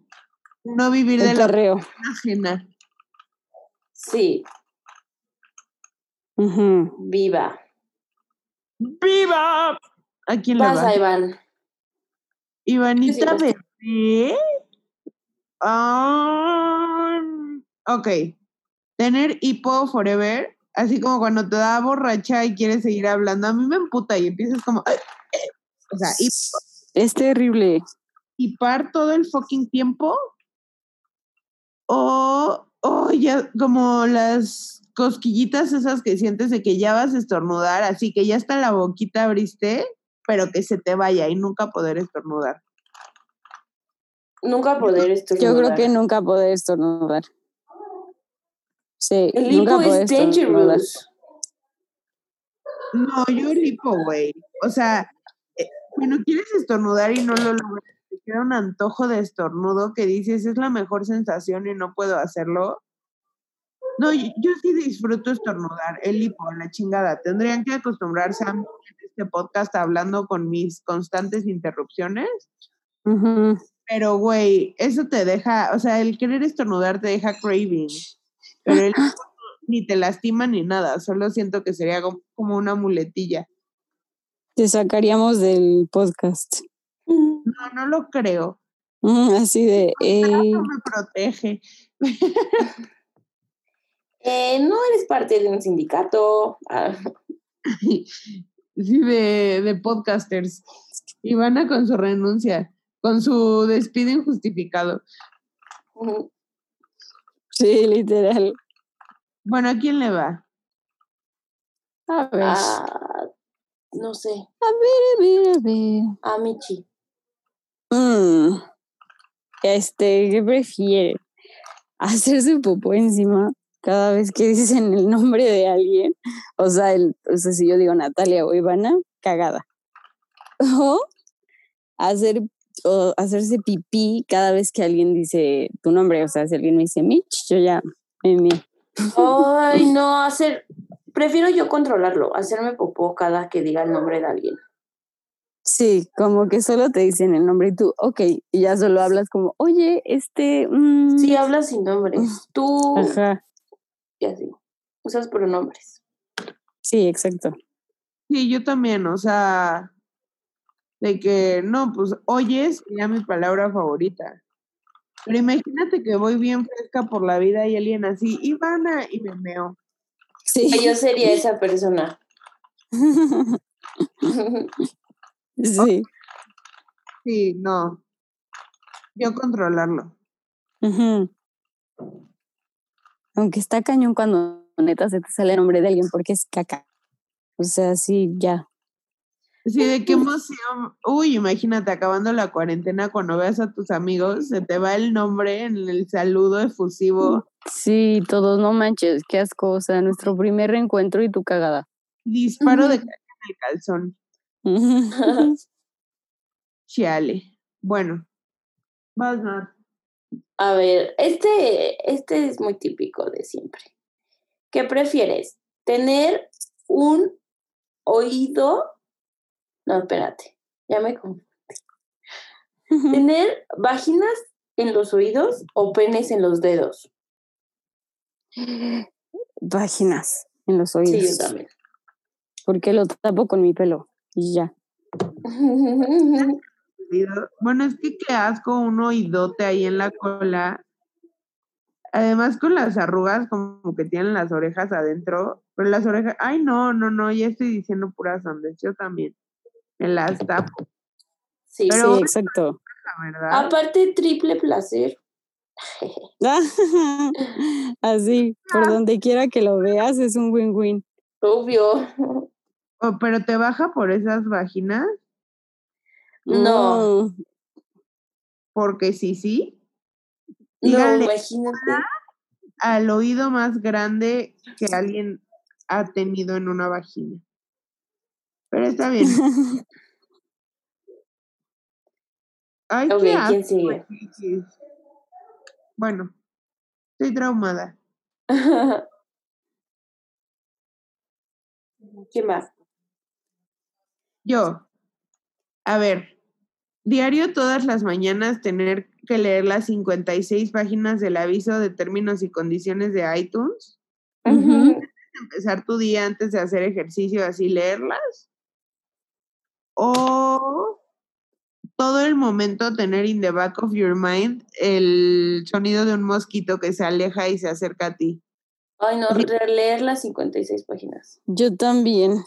no vivir de El la perreo. pena ajena. Sí, viva. ¡Viva! ¿A quién le Vas, va? Iván. Ivanita sí, Bebé. Ah, ok. Tener hipo forever, así como cuando te da borracha y quieres seguir hablando. A mí me emputa y empiezas como, "Ay, O sea, y, Es terrible. par todo el fucking tiempo. O, o ya como las cosquillitas esas que sientes de que ya vas a estornudar, así que ya está la boquita abriste, pero que se te vaya y nunca poder estornudar. Nunca poder esto. Yo creo que nunca poder estornudar. Sí, El nunca hipo es dangerous. No, yo lipo, güey. O sea, eh, cuando quieres estornudar y no lo logras, te queda un antojo de estornudo que dices es la mejor sensación y no puedo hacerlo. No, yo, yo sí disfruto estornudar, el lipo, la chingada. Tendrían que acostumbrarse a mí en este podcast hablando con mis constantes interrupciones. Pero, güey, eso te deja, o sea, el querer estornudar te deja craving. Pero el lipo *gasps* ni te lastima ni nada, solo siento que sería como como una muletilla. Te sacaríamos del podcast. No, no lo creo. Mm, Así de, eh, No me protege. *laughs* Eh, no eres parte de un sindicato. Ah, *laughs* Sí, de, de podcasters. Ivana con su renuncia, con su despido injustificado. ujú. Sí, literal. Bueno, ¿a quién le va? A ver, Ah, no sé. a ver, a ver. A Michi. Mm, Este, ¿qué prefiere? ¿Hacerse popó encima cada vez que dicen el nombre de alguien? O sea, el, o sea, si yo digo Natalia o Ivana, cagada. *laughs* O hacer, o hacerse pipí cada vez que alguien dice tu nombre. O sea, si alguien me dice Mitch, yo ya me mío. Ay, no, hacer. Prefiero yo controlarlo, hacerme popó cada que diga el nombre de alguien. Sí, como que solo te dicen el nombre y tú, ok, y ya solo hablas como, oye, este, mm, Sí, hablas sin nombres. *laughs* Tú ajá, y así. Usas pronombres. sí, exacto. Sí, yo también, o sea, de que, no, pues, oye, sería mi palabra favorita. Pero imagínate que voy bien fresca por la vida y alguien así, Ivana, y me meo. Sí. Yo sería esa persona. *laughs* sí. Sí, no. Yo controlarlo. ujú. Aunque está cañón cuando neta se te sale el nombre de alguien porque es caca. O sea, sí, ya. Sí, de qué emoción. Uy, imagínate, acabando la cuarentena, cuando veas a tus amigos, se te va el nombre en el saludo efusivo. Sí, todos, no manches, qué asco. O sea, nuestro primer reencuentro y tu cagada. Disparo de caca en el calzón. *laughs* Chiale. Bueno. Vas, Nat. A ver, este, este es muy típico de siempre. ¿Qué prefieres? ¿Tener un oído? No, espérate, ya me confundí. ¿Tener vaginas en los oídos o penes en los dedos? Páginas en los Sí, oídos. yo también. Porque lo tapo con mi pelo. Y ya. *laughs* Bueno, es que qué asco un oídote ahí en la cola. Además con las arrugas como que tienen las orejas adentro, pero las orejas, ay no, no, no, ya estoy diciendo puras sandes, yo también. Me las tapo, Sí, Pero- sí, exacto. la verdad. aparte triple placer. *laughs* Así, por donde quiera que lo veas, es un win-win. Obvio. Oh, pero te baja por esas vaginas, No, porque sí, sí, no, Díganle, imagínate. al oído más grande que alguien ha tenido en una vagina. Pero está bien. *laughs* Ay, qué ¿quién sigue? Bueno, estoy traumada. *laughs* ¿Quién más? Yo, a ver, diario todas las mañanas tener que leer las 56 páginas del aviso de términos y condiciones de iTunes. Ujú. Empezar tu día antes de hacer ejercicio, así leerlas. O todo el momento tener in the back of your mind el sonido de un mosquito que se aleja y se acerca a ti. Ay, no, releer las 56 páginas. Yo también.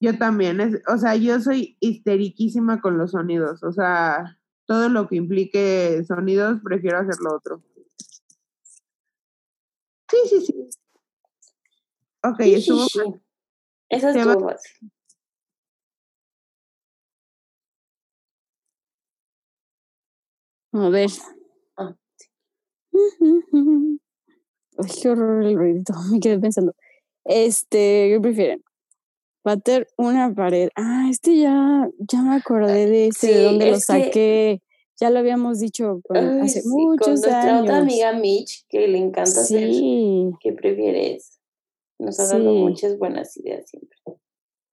Yo también, es, o sea, yo soy histeriquísima con los sonidos, o sea, todo lo que implique sonidos, prefiero hacer lo otro. Sí, sí, sí. Ok, Sí, estuvo sí. Esa Te estuvo fácil. A ver. Ah, *laughs* Ay, qué horror el ruidito. *laughs* Me quedé pensando. Este, ¿qué prefieren? Bater una pared. Ah, este ya, ya me acordé de ese, de sí, dónde lo saqué. Ya lo habíamos dicho con- Ay, hace sí, con muchos nuestra años. otra amiga Mitch, que le encanta hacer ¿Qué prefieres? Nos ha dado muchas buenas ideas siempre.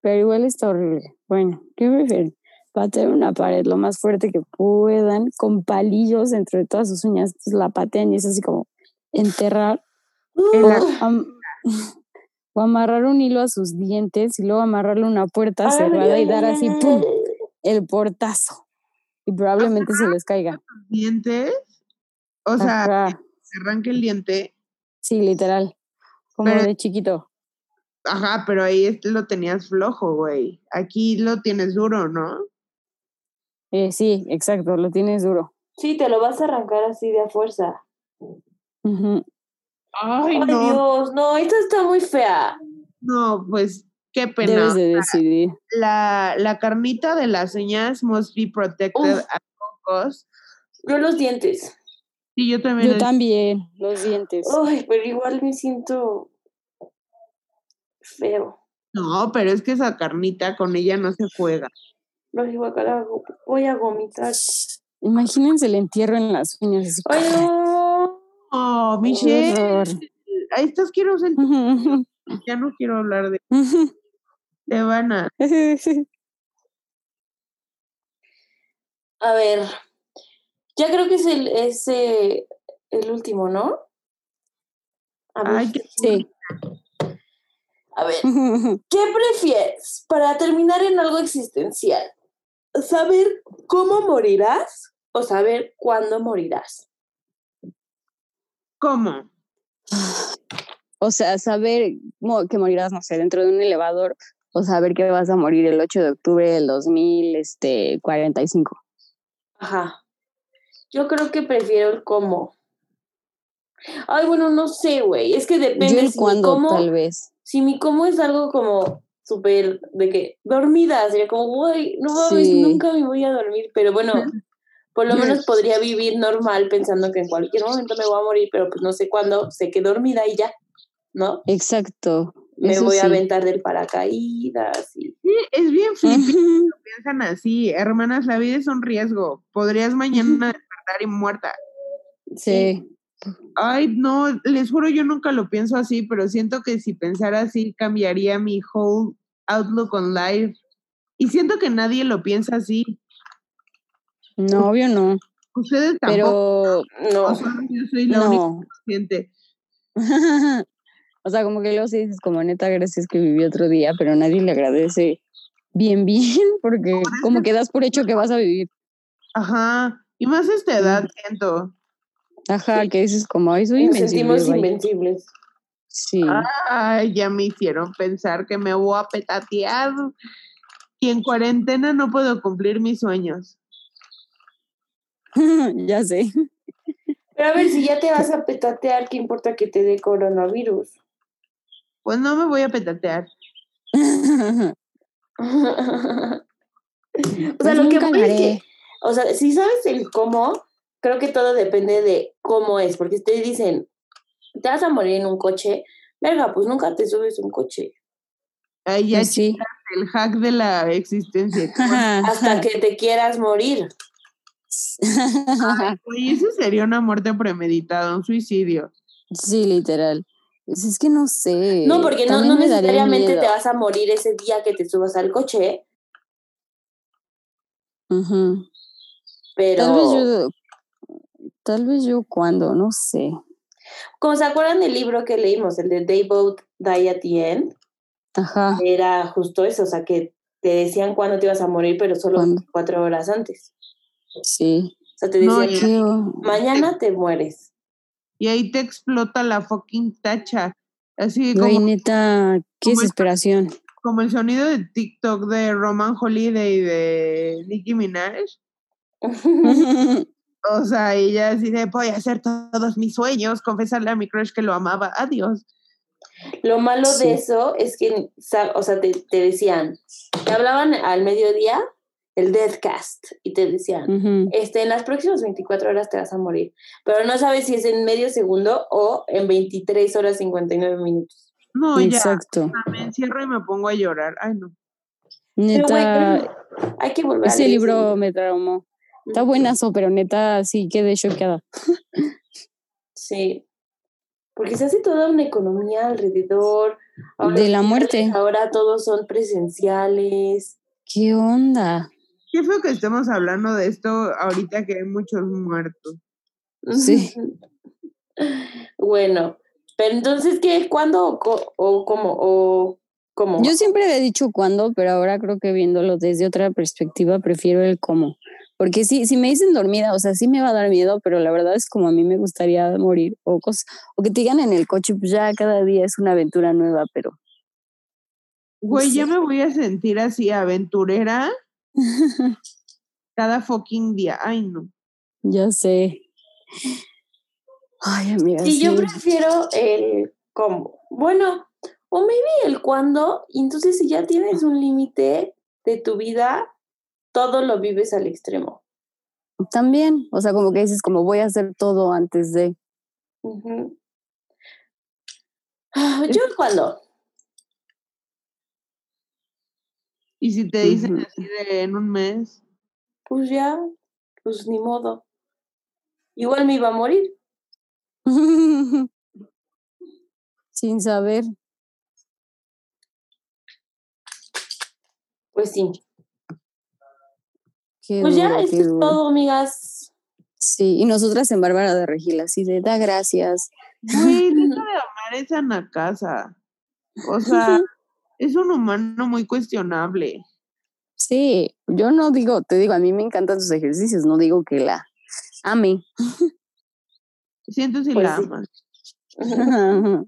pero igual está horrible. Bueno, ¿qué prefieren? Patear una pared lo más fuerte que puedan, con palillos dentro de todas sus uñas, la patean y es así como enterrar en o, la- am- *laughs* o amarrar un hilo a sus dientes y luego amarrarle una puerta Ay, cerrada y ay, dar ay, así ¡pum! el portazo. Y probablemente se les caiga. dientes, o sea, Ajá, se arranca el diente, sí, literal. Como Pero- de chiquito. ajá, pero ahí lo tenías flojo, güey. Aquí lo tienes duro, ¿no? Eh, sí, exacto, lo tienes duro. Sí, te lo vas a arrancar así de a fuerza. Ay, Ay, no, Dios, no, esta está muy fea. no, pues qué pena. Debes de decidir. La, la carnita de las uñas must be protected Uf. at all costs. Yo los dientes. Sí, yo también. Yo también, los dientes. Ay, pero igual me siento feo. No, pero es que esa carnita con ella no se juega. Los guacala, voy a vomitar. Imagínense el entierro en las uñas. Ay, no. Oh, Michelle, ahí estás quiero sentir, *laughs* ya no quiero hablar de, *laughs* de Vanna. A ver, ya creo que es el, ese, el último, ¿no? A ver, Ay, qué Sí. a ver, *laughs* ¿qué prefieres para terminar en algo existencial? ¿Saber cómo morirás o saber cuándo morirás? ¿Cómo? O sea, saber que morirás, no sé, dentro de un elevador, o saber que vas a morir el 8 de octubre del este, 2045. Ajá. Yo creo que prefiero el cómo. Ay, bueno, no sé, güey. Es que depende Yo el si mi cuándo, cómo, tal vez. si mi cómo es algo como súper de que dormida, sería como, güey, no mames, Sí. nunca me voy a dormir. Pero bueno, *laughs* por lo menos podría vivir normal pensando que en cualquier momento me voy a morir, pero pues no sé cuándo, sé que dormida y ya, ¿no? Exacto. Me eso voy a aventar del paracaídas y... Sí, es bien flippy, piensan así, hermanas, la vida es un riesgo. Podrías mañana despertar y muerta. Sí. Ay, no, les juro, yo nunca lo pienso así, pero siento que si pensara así cambiaría mi whole outlook on life. Y siento que nadie lo piensa así. No, obvio no. Ustedes tampoco. Pero No, o solo yo soy la única no. gente. *laughs* o sea, como que luego sí dices, como neta, gracias que viví otro día, pero nadie le agradece bien, *laughs* bien, porque como que das por hecho que vas a vivir. Ajá. Y más a esta edad, siento. Ajá, que dices como, ay, soy nos invencible. sentimos vaya". invencibles. Sí. Ay, ya me hicieron pensar que me voy a petatear. Y en cuarentena no puedo cumplir mis sueños. *laughs* ya sé. Pero a ver, si ya te *laughs* vas a petatear, ¿qué importa que te dé coronavirus? Pues no me voy a petatear. *laughs* o sea, Pues lo que voy es haré. que, o sea, si sabes el cómo, creo que todo depende de cómo es, porque te dicen, te vas a morir en un coche, verga, pues nunca te subes un coche, Ay, ya sí. el hack de la existencia. *laughs* hasta que te quieras morir. Oye, *laughs* eso sería una muerte premeditada, un suicidio. sí, literal. Pues es que no sé. No, porque no, también necesariamente te vas a morir ese día que te subas al coche, Ujú. pero... Tal vez yo. Tal vez yo cuando, no sé. Como se acuerdan del libro que leímos, el de They Both Die at the End, Ajá. era justo eso, o sea, que te decían cuándo te ibas a morir, pero solo ¿Cuándo? cuatro horas antes. Sí. O sea, te No, decían, ya. Qué o- mañana te mueres. Y ahí te explota la fucking tacha. Así Güey, como, neta, qué como desesperación. como el sonido de TikTok de Roman Holiday de Nicki Minaj. *laughs* O sea, ella así de voy a hacer todos mis sueños, confesarle a mi crush que lo amaba. Adiós. Lo malo Sí. de eso es que, o sea, te, te decían, te hablaban al mediodía, el Deathcast, y te decían, este, en las próximas 24 horas te vas a morir, pero no sabes si es en medio segundo o en 23 horas 59 minutos. No, ya, Exacto. me encierro y me pongo a llorar. Ay, no. Neta, pero hay que volver a ese libro me traumó. Está buenazo, pero neta sí quedé choqueada. Sí. Porque se hace toda una economía alrededor. De la muerte. Ahora todos son presenciales. ¿Qué onda? Qué feo que estemos hablando de esto ahorita que hay muchos muertos. Sí. *laughs* Bueno, pero entonces, ¿qué? ¿Cuándo o, o cómo? O cómo? Yo siempre había dicho cuándo, pero ahora creo que viéndolo desde otra perspectiva prefiero el cómo. Porque sí, si me dicen dormida, o sea, sí me va a dar miedo, pero la verdad es como a mí me gustaría morir. O, cos- o que te digan en el coche, pues ya cada día es una aventura nueva, pero Güey, sé. me voy a sentir así aventurera *laughs* cada fucking día. Ay, no. ya sé. Ay, amiga. Sí, yo prefiero el cómo. Bueno, o maybe el cuándo. y Entonces, si ya tienes un límite de tu vida, todo lo vives al extremo. También, o sea, como que dices, como voy a hacer todo antes de. Ah, Yo el cuándo. Y si te dicen así de en un mes, Pues ya, pues ni modo. Igual me iba a morir. *laughs* Sin saber. Pues sí. Qué Pues ya, duro, qué es duro. todo, amigas. Sí, y nosotras en Bárbara de Regil, así de da gracias. güey, *laughs* deja de amar esa Nakasa. O sea, es un humano muy cuestionable. Sí, yo no digo, te digo, a mí me encantan sus ejercicios, no digo que la ame. Siento si Pues la sí. amas. *laughs*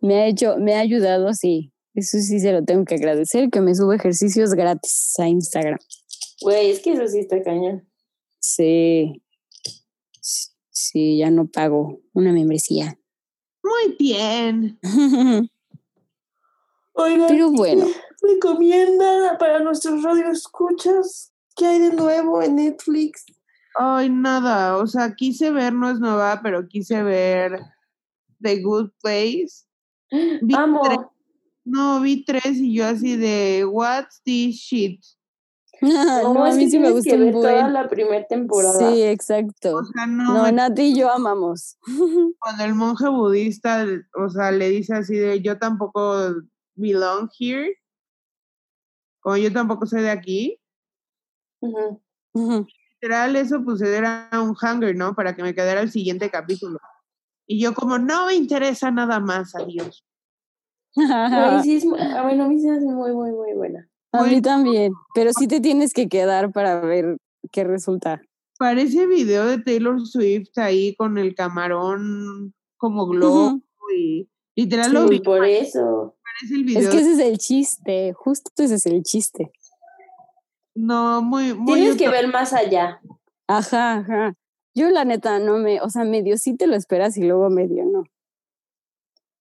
me ha hecho, me ha ayudado, sí. Eso sí se lo tengo que agradecer, que me sube ejercicios gratis a Instagram. Güey, es que eso sí está cañón. Sí. Sí, ya no pago una membresía. Muy bien. *laughs* Oigan, Pero bueno, recomiendan para nuestros radioescuchas qué hay de nuevo en Netflix. Ay, nada. O sea, quise ver, no es nueva, pero quise ver The Good Place. Vi *gasps* Amo. tres. No, vi tres y yo así de, what's this shit? *laughs* no, a es mí que sí me gustó que un ver toda la primera temporada. Sí, exacto. O sea, no, No, me- Nati y yo amamos. *laughs* cuando el monje budista, o sea, le dice así de, yo tampoco belong here, como yo tampoco soy de aquí, literal eso pues era un hunger, ¿no? Para que me quedara el siguiente capítulo. Y yo como, no me interesa nada más, adiós. Güey, *laughs* sí es mu- ah, bueno, a mí se me hace muy, muy, muy buena. A mí también, pero sí te tienes que quedar para ver qué resulta. Parece video de Taylor Swift ahí con el camarón como globo y literal lo Y vi, por eso. parece el video. Es que ese es el chiste, justo ese es el chiste. No, muy, muy Tienes que ver más allá. Ajá, ajá. Yo la neta no me, o sea, medio sí te lo esperas y luego medio no.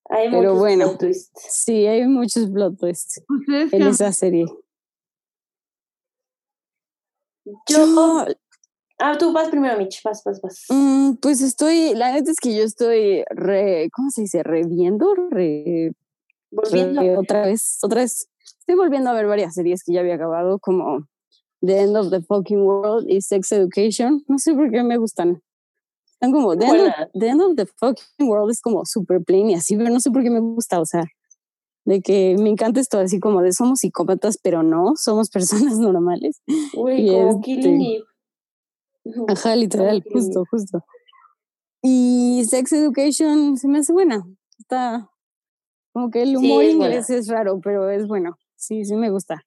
Hay Pero muchos bueno. plot twists. Sí, hay muchos plot twists en esa serie. Yo. Ah, tú vas primero, Mitch. Vas, vas, vas. Mm, pues estoy, la neta es que yo estoy re, ¿cómo se dice? Reviendo, re, Volviendo. re- otra vez, otra vez. Estoy volviendo a ver varias series que ya había acabado, como The End of the Fucking World y Sex Education. No sé por qué me gustan. Están como, The, End of. The End of the Fucking World es como super plain y así, pero no sé por qué me gusta, o sea, de que me encanta esto así como de somos psicópatas, pero no, somos *laughs* personas normales. Güey, como este-. Ajá, literal, justo, justo. Y Sex Education se me hace buena. Está como que el humor inglés buena. es raro, pero es bueno. Sí, sí me gusta.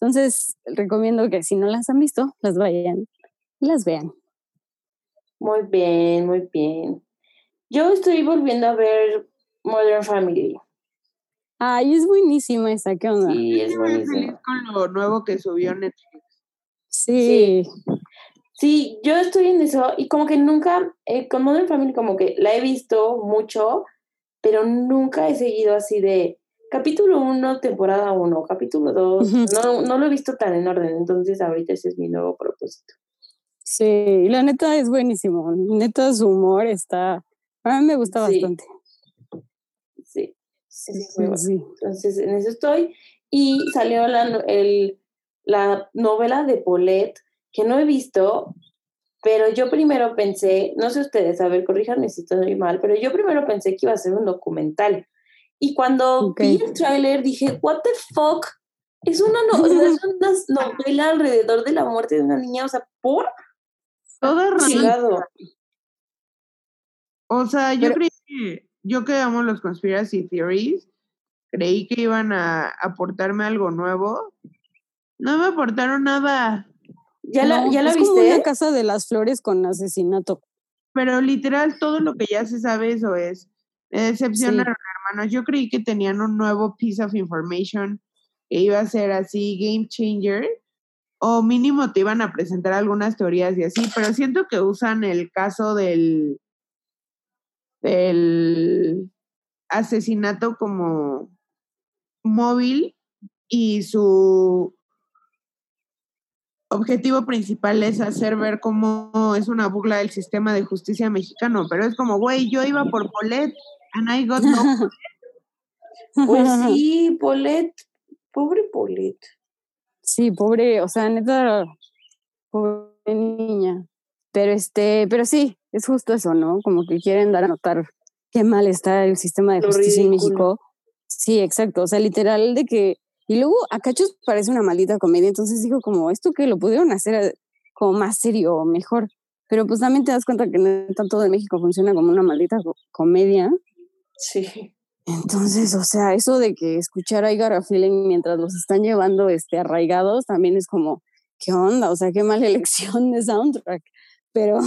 Entonces, recomiendo que si no las han visto, las vayan las vean. Muy bien, muy bien. Yo estoy volviendo a ver Modern Family. Ay, es buenísima esa, ¿qué onda? Sí, es Estoy muy feliz buenísimo. con lo nuevo que subió Netflix. Sí. Sí, yo estoy en eso y como que nunca, eh, con Modern Family como que la he visto mucho, pero nunca he seguido así de capítulo 1, temporada 1, capítulo 2, Ujú. no, no lo he visto tan en orden, entonces ahorita ese es mi nuevo propósito. Sí, y la neta es buenísimo. Neta, su humor está. A mí me gusta Sí. bastante. Sí, Sí, sí, bueno. sí. entonces en eso estoy. Y salió la, el, la novela de Paulette, que no he visto, pero yo primero pensé, no sé ustedes, a ver, corríjanme si estoy mal, pero yo primero pensé que iba a ser un documental. Y cuando vi el tráiler dije, what the fuck? Es una, no- o sea, es *laughs* una novela alrededor de la muerte de una niña, o sea, por Todo raro. O sea, yo Pero- creí que, yo que amo los conspiracy theories, creí que iban a aportarme algo nuevo. No me aportaron nada, ¿Ya la, No, ¿ya la es como viste? una casa de las flores con asesinato. pero literal todo lo que ya se sabe eso es. Me decepcionaron, hermanos. Yo creí que tenían un nuevo piece of information que iba a ser así game changer. O mínimo te iban a presentar algunas teorías y así, pero siento que usan el caso del, del asesinato como móvil y su objetivo principal es hacer ver cómo es una burla del sistema de justicia mexicano, pero es como, güey, yo iba por Polet and I got no. *laughs* Pues *laughs* sí, Paulette, pobre Paulette. Sí, pobre, o sea, neta, pobre niña. Pero este, pero sí, es justo eso, ¿no? Como que quieren dar a notar qué mal está el sistema de Lo justicia en. México. Sí, exacto. O sea, literal de que. Y luego a Cachos parece una maldita comedia. Entonces digo, como, esto que lo pudieron hacer eh, como más serio o mejor. Pero pues también te das cuenta que neta todo en México funciona como una maldita co- comedia. Sí. Entonces, o sea, eso de que escuchar a I Got a Feeling mientras los están llevando este, arraigados también es como, ¿qué onda? O sea, qué mala *laughs* elección de soundtrack. Pero,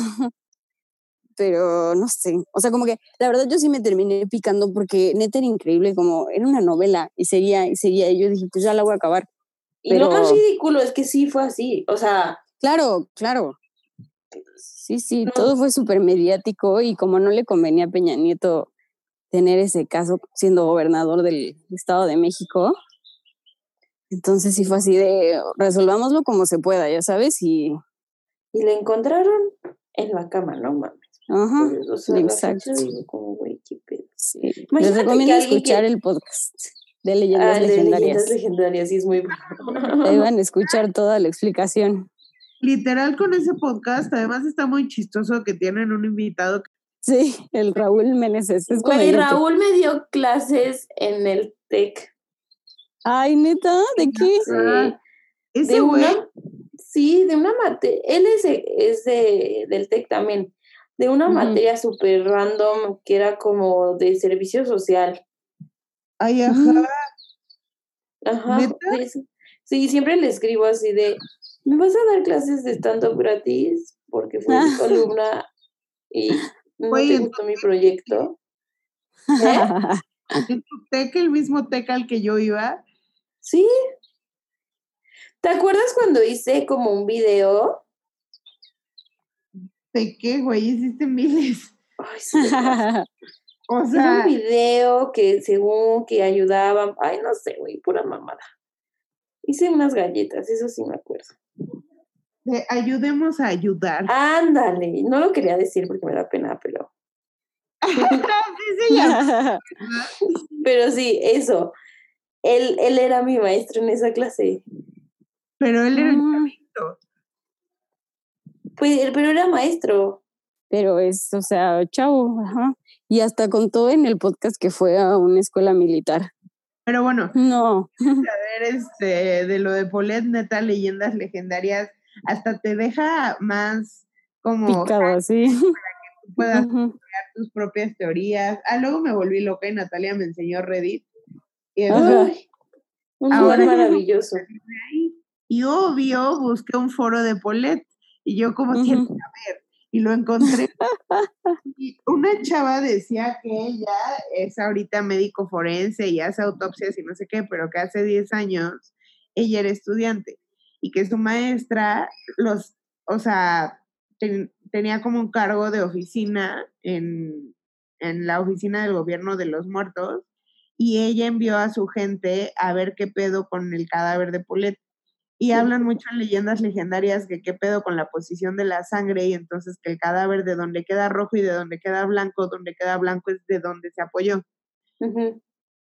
pero no sé. O sea, como que la verdad yo sí me terminé picando porque neta era increíble, como era una novela y seguía y seguía. Y yo dije, pues ya la voy a acabar. Y lo más Pero- ridículo es que sí fue así. O sea, Claro, claro. Sí, sí, No. todo fue súper mediático y como no le convenía a Peña Nieto tener ese caso siendo gobernador del Estado de México, entonces sí fue así de resolvámoslo como se pueda, ya sabes, y y le encontraron en la cama, no mames. ajá, Pues, o sea, la exacto. como, güey, qué pedo. sí. Les recomiendo escuchar que- el podcast de leyendas Ah, el de legendarias. leyendas legendarias, sí es muy bueno. Ahí van a escuchar toda la explicación. Literal con ese podcast, además está muy chistoso que tienen un invitado que Sí, el Raúl Meneses. Es Güey, comediante. Raúl me dio clases en el TEC. Ay, neta, ¿de qué? Sí. Ah, ese de güey, una, sí, de una materia, él es, de- es de, del TEC también, de una materia súper random que era como de servicio social. ay, ajá, Mm. Ajá. ¿Neta? Sí, siempre le escribo así de, ¿me vas a dar clases de stand-up gratis? Porque fui tu alumna y *laughs* no Güey, te gustó mi proyecto. ¿Eh? en tu teca, el mismo teca al que yo iba, Sí. ¿Te acuerdas cuando hice como un video? ¿de qué, güey? Hiciste miles. Ay, sí. *laughs* O sea, un video que según que ayudaban, ay, no sé, güey, pura mamada. Hice unas galletas, eso sí me acuerdo. De ayudemos a ayudar. Ándale, no lo quería decir porque me da pena, pero, *laughs* Sí, *laughs* pero sí, eso. Él, él era mi maestro en esa clase. Pero él era el Mm, chavito. Pues, él- pero era maestro. Pero es, o sea, chavo, ajá. Y hasta contó en el podcast que fue a una escuela militar. Pero bueno, No, a ver, este, de lo de Polet, neta, leyendas legendarias, hasta te deja más como picado así. tú puedas Ujú. crear tus propias teorías. Ah, luego me volví loca y Natalia me enseñó Reddit. Y, un Ahora- lugar maravilloso. y obvio busqué un foro de Polet y yo como Ujú. siempre, a ver, y lo encontré. *laughs* y una chava decía que ella es ahorita médico forense y hace autopsias y no sé qué, pero que hace 10 años ella era estudiante y que su maestra los, o sea, ten- tenía como un cargo de oficina en, en la oficina del gobierno de los muertos y ella envió a su gente a ver qué pedo con el cadáver de Polet. Y hablan mucho en leyendas legendarias que qué pedo con la posición de la sangre y entonces que el cadáver de donde queda rojo y de donde queda blanco, donde queda blanco es de donde se apoyó.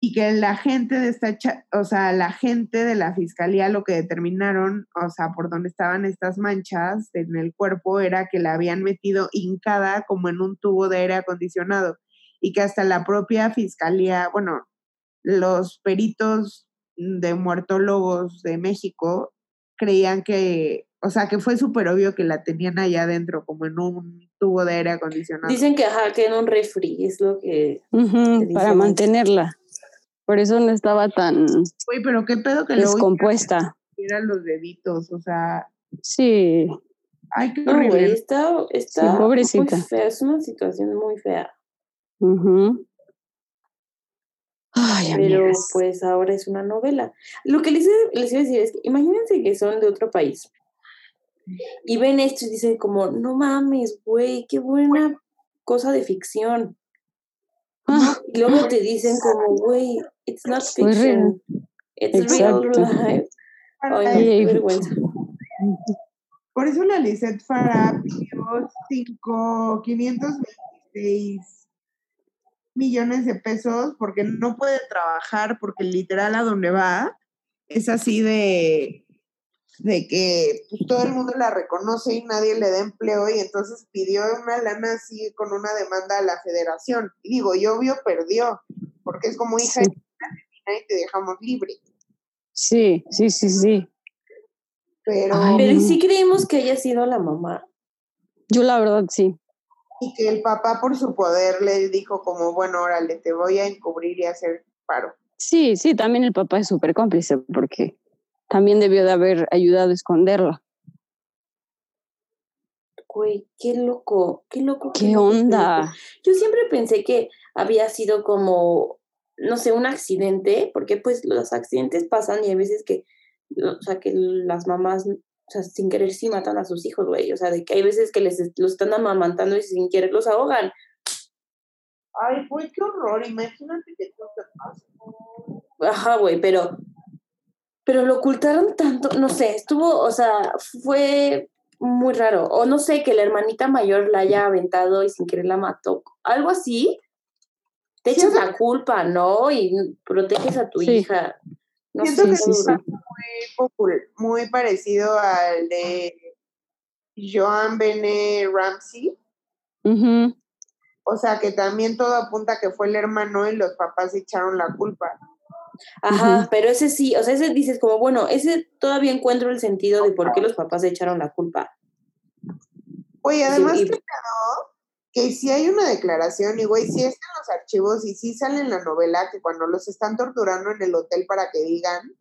Y que la gente de esta, cha- o sea, la gente de la fiscalía lo que determinaron, o sea, por donde estaban estas manchas en el cuerpo era que la habían metido hincada como en un tubo de aire acondicionado y que hasta la propia fiscalía, bueno, los peritos de muertólogos de México creían que, o sea, que fue súper obvio que la tenían allá adentro, como en un tubo de aire acondicionado. Dicen que ajá, que en un refri es lo que. Dicen para eso. mantenerla. Por eso no estaba tan Güey, pero qué pedo que luego descompuesta. hicieran los deditos, o sea, Sí, ay, qué No, güey, horrible. está, está pobrecita. muy fea, es una situación muy fea. ujú. Ay, Pero amigas. pues ahora es una novela. Lo que les, les iba a decir es que imagínense que son de otro país y ven esto y dicen como, no mames, güey, qué buena cosa de ficción. Ah, Y luego te dicen como, güey, it's not real. fiction, it's real Exacto. life. Ay, qué vergüenza. Por eso la Lisette Farah pidió cinco- 526 millones de pesos porque no puede trabajar, porque literal a donde va es así de, de que pues, todo el mundo la reconoce y nadie le da empleo y entonces pidió una lana así con una demanda a la federación. Y digo, y obvio perdió, porque es como hija Sí. Y te dejamos libre. Sí, sí, sí, sí. Pero... Ay, Pero ¿y no. si creemos que haya sido la mamá? Yo la verdad sí. Y que el papá por su poder le dijo como, bueno, órale, te voy a encubrir y hacer paro. Sí, sí, también el papá es súper cómplice porque también debió de haber ayudado a esconderla. Güey, qué loco, qué loco. ¿Qué onda? loco. Yo siempre pensé que había sido como, no sé, un accidente, porque pues los accidentes pasan y hay veces que, o sea, que las mamás, o sea, sin querer sí matan a sus hijos, güey. O sea, de que hay veces que les los están amamantando y sin querer los ahogan. Ay, güey, qué horror, imagínate que esto te pasa. Ajá, güey, pero, pero lo ocultaron tanto, no sé, estuvo, o sea, fue muy raro. O no sé, que la hermanita mayor la haya aventado y sin querer la mató. Algo así. Te echas la culpa, ¿no? Y proteges a tu Sí. hija. No Siento sé, que está sí. Muy, muy parecido al de Joan Bene Ramsey. Ujú. O sea, que también todo apunta que fue el hermano y los papás echaron la culpa. Ajá, pero ese sí, o sea, ese dices como, bueno, ese todavía encuentro el sentido de por qué los papás echaron la culpa. Oye, además y- que que si hay una declaración y güey, si está en los archivos y sí sale en la novela que cuando los están torturando en el hotel para que digan,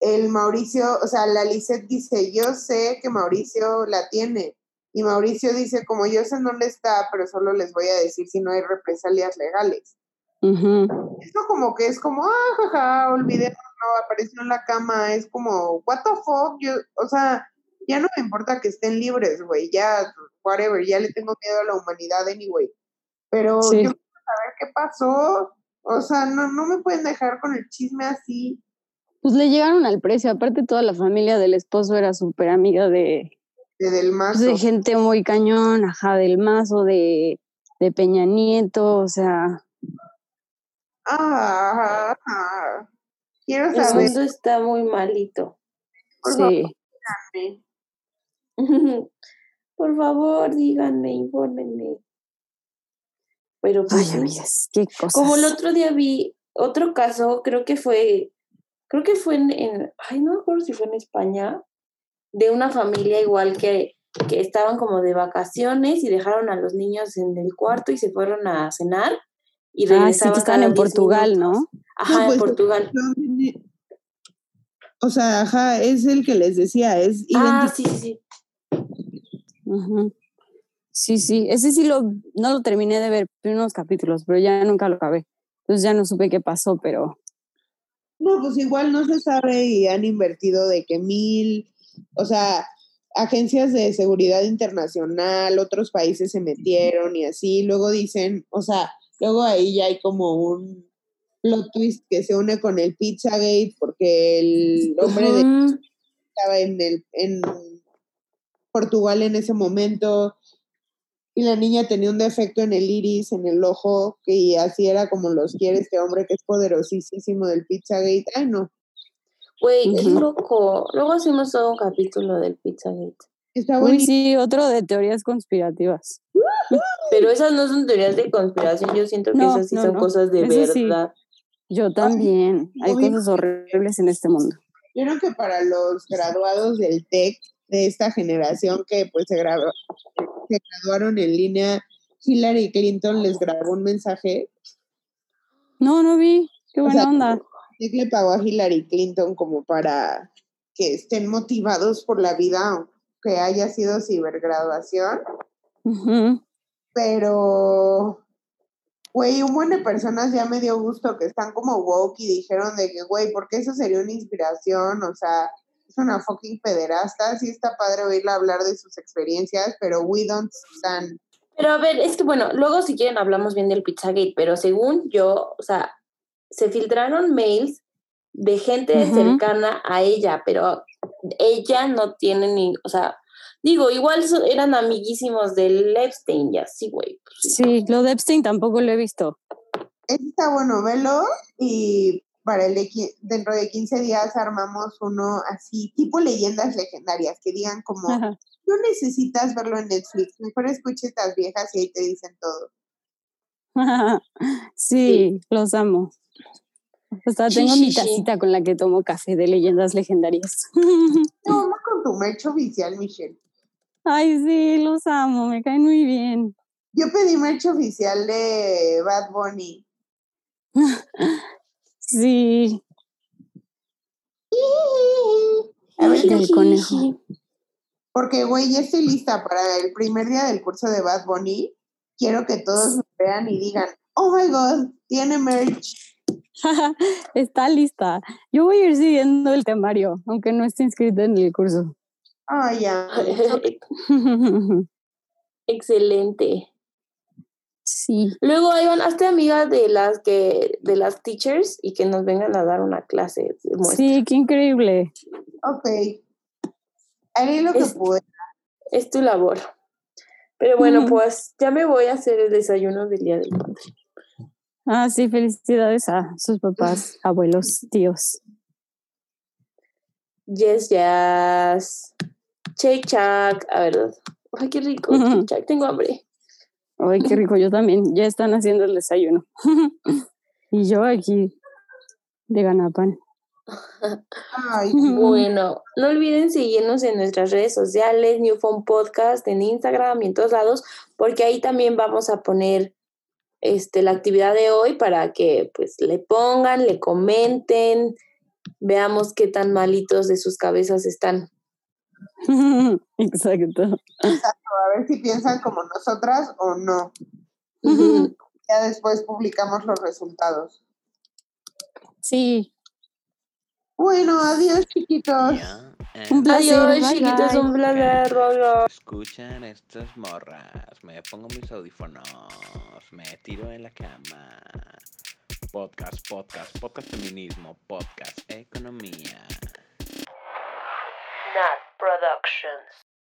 el Mauricio, o sea, la Lisette dice, yo sé que Mauricio la tiene. Y Mauricio dice, como yo sé dónde está, pero solo les voy a decir si no hay represalias legales. Esto como que es como, ah, jaja, olvidemos, no, apareció en la cama, es como, what the fuck, yo, o sea, ya no me importa que estén libres, güey, ya, whatever, ya le tengo miedo a la humanidad anyway. Pero Sí. yo quiero saber qué pasó, o sea, no, no me pueden dejar con el chisme así. Pues le llegaron al precio. Aparte, toda la familia del esposo era súper amiga de, de del pues, mazo. de gente muy cañón, ajá, del mazo, de, de Peña Nieto, o sea, Ah, ah, ah. Quiero El saber. mundo está muy malito. Por sí. *laughs* Por favor, díganme, infórmenme. Pero pues Ay, sí. amigas, qué cosas. Como el otro día vi otro caso, creo que fue, creo que fue en, en- ay, no me acuerdo si fue en España, de una familia igual que, que estaban como de vacaciones y dejaron a los niños en el cuarto y se fueron a cenar y Ah, sí, regresaban que estaban cada en 10 Portugal, minutos. ¿no? Ajá, No, pues, en Portugal. O sea, ajá, es el que les decía, es Ah, sí, sí, sí. Sí, sí, ese sí lo, no lo terminé de ver, unos capítulos, pero ya nunca lo acabé. Entonces ya no supe qué pasó, pero No, pues igual no se sabe y han invertido de que mil, o sea, agencias de seguridad internacional, otros países se metieron y así, luego dicen, o sea, luego ahí ya hay como un plot twist que se une con el Pizzagate porque el hombre de Ujú. estaba en, el, en Portugal en ese momento y la niña tenía un defecto en el iris, en el ojo, que así era como los quiere este hombre que es poderosísimo del Pizzagate. Ay, no, Güey, es loco. Luego hacemos todo un capítulo del Pizzagate. está Uy, sí, otro de teorías conspirativas. *laughs* Pero esas no son teorías de conspiración, yo siento que No, esas sí no, son no. cosas de Eso sí. verdad. Yo también. Hay cosas horribles en este mundo. Vieron que para los graduados del TEC de esta generación que pues se, grabó- se graduaron en línea, Hillary Clinton les grabó un mensaje. No, no vi. Qué O buena sea, onda. Nick le pagó a Hillary Clinton como para que estén motivados por la vida, que haya sido cibergraduación. Ujú. pero, güey, un buen de personas ya me dio gusto que están como woke y dijeron de que, güey, porque eso sería una inspiración, o sea, es una fucking pederasta, sí está padre oírla hablar de sus experiencias, pero we don't stand. Pero a ver, es que bueno, luego si quieren hablamos bien del Pizzagate, pero según yo, o sea, se filtraron mails de gente cercana a ella, pero ella no tiene ni, o sea, digo, igual eran amiguísimos del Epstein y así, güey. Sí, lo de Epstein tampoco lo he visto. Este está bueno, velo y para el de dentro de 15 días armamos uno así, tipo leyendas legendarias, que digan como, Ajá. no necesitas verlo en Netflix, mejor escucha estas viejas y ahí te dicen todo. *laughs* sí, los amo. Hasta Sí, tengo sí, mi sí. tacita con la que tomo café de leyendas legendarias. No, *laughs* no con tu merch oficial, Michelle. Ay, sí, los amo, me caen muy bien. Yo pedí merch oficial de Bad Bunny. *laughs* Sí, *laughs* A ver, El conejo. porque, güey, ya estoy lista para el primer día del curso de Bad Bunny. Quiero que todos me vean y digan, oh my god, tiene merch. *laughs* está lista. Yo voy a ir siguiendo el temario, aunque no esté inscrita en el curso. Ah, ya. *laughs* Excelente. Sí, Luego, Iván, hazte amiga de las que, de las teachers y que nos vengan a dar una clase de muestra. sí, qué increíble. Ok. Haré lo que Es- pueda. Es tu labor. Pero bueno, pues ya me voy a hacer el desayuno del día del padre. Ah, sí, felicidades a sus papás, *laughs* abuelos, tíos. Yes, yes. Shake Shack. A ver. Ay, qué rico. Shake Shack. Tengo hambre. Ay, qué rico, yo también. Ya están haciendo el desayuno. *laughs* y yo aquí de ganapan. Ay, *laughs* Bueno, no olviden seguirnos en nuestras redes sociales, New Phone Podcast, en Instagram y en todos lados, porque ahí también vamos a poner este, la actividad de hoy para que pues le pongan, le comenten, veamos qué tan malitos de sus cabezas están. *laughs* Exacto. a ver si piensan como nosotras o no. Ya después publicamos los resultados. Sí, Bueno, adiós, chiquitos. Eh, Un placer. Adiós, bye, chiquitos, bye. un placer. bye. Escuchan estas morras, me pongo mis audífonos, me tiro en la cama. Podcast, podcast, podcast feminismo, podcast economía. Nat Productions.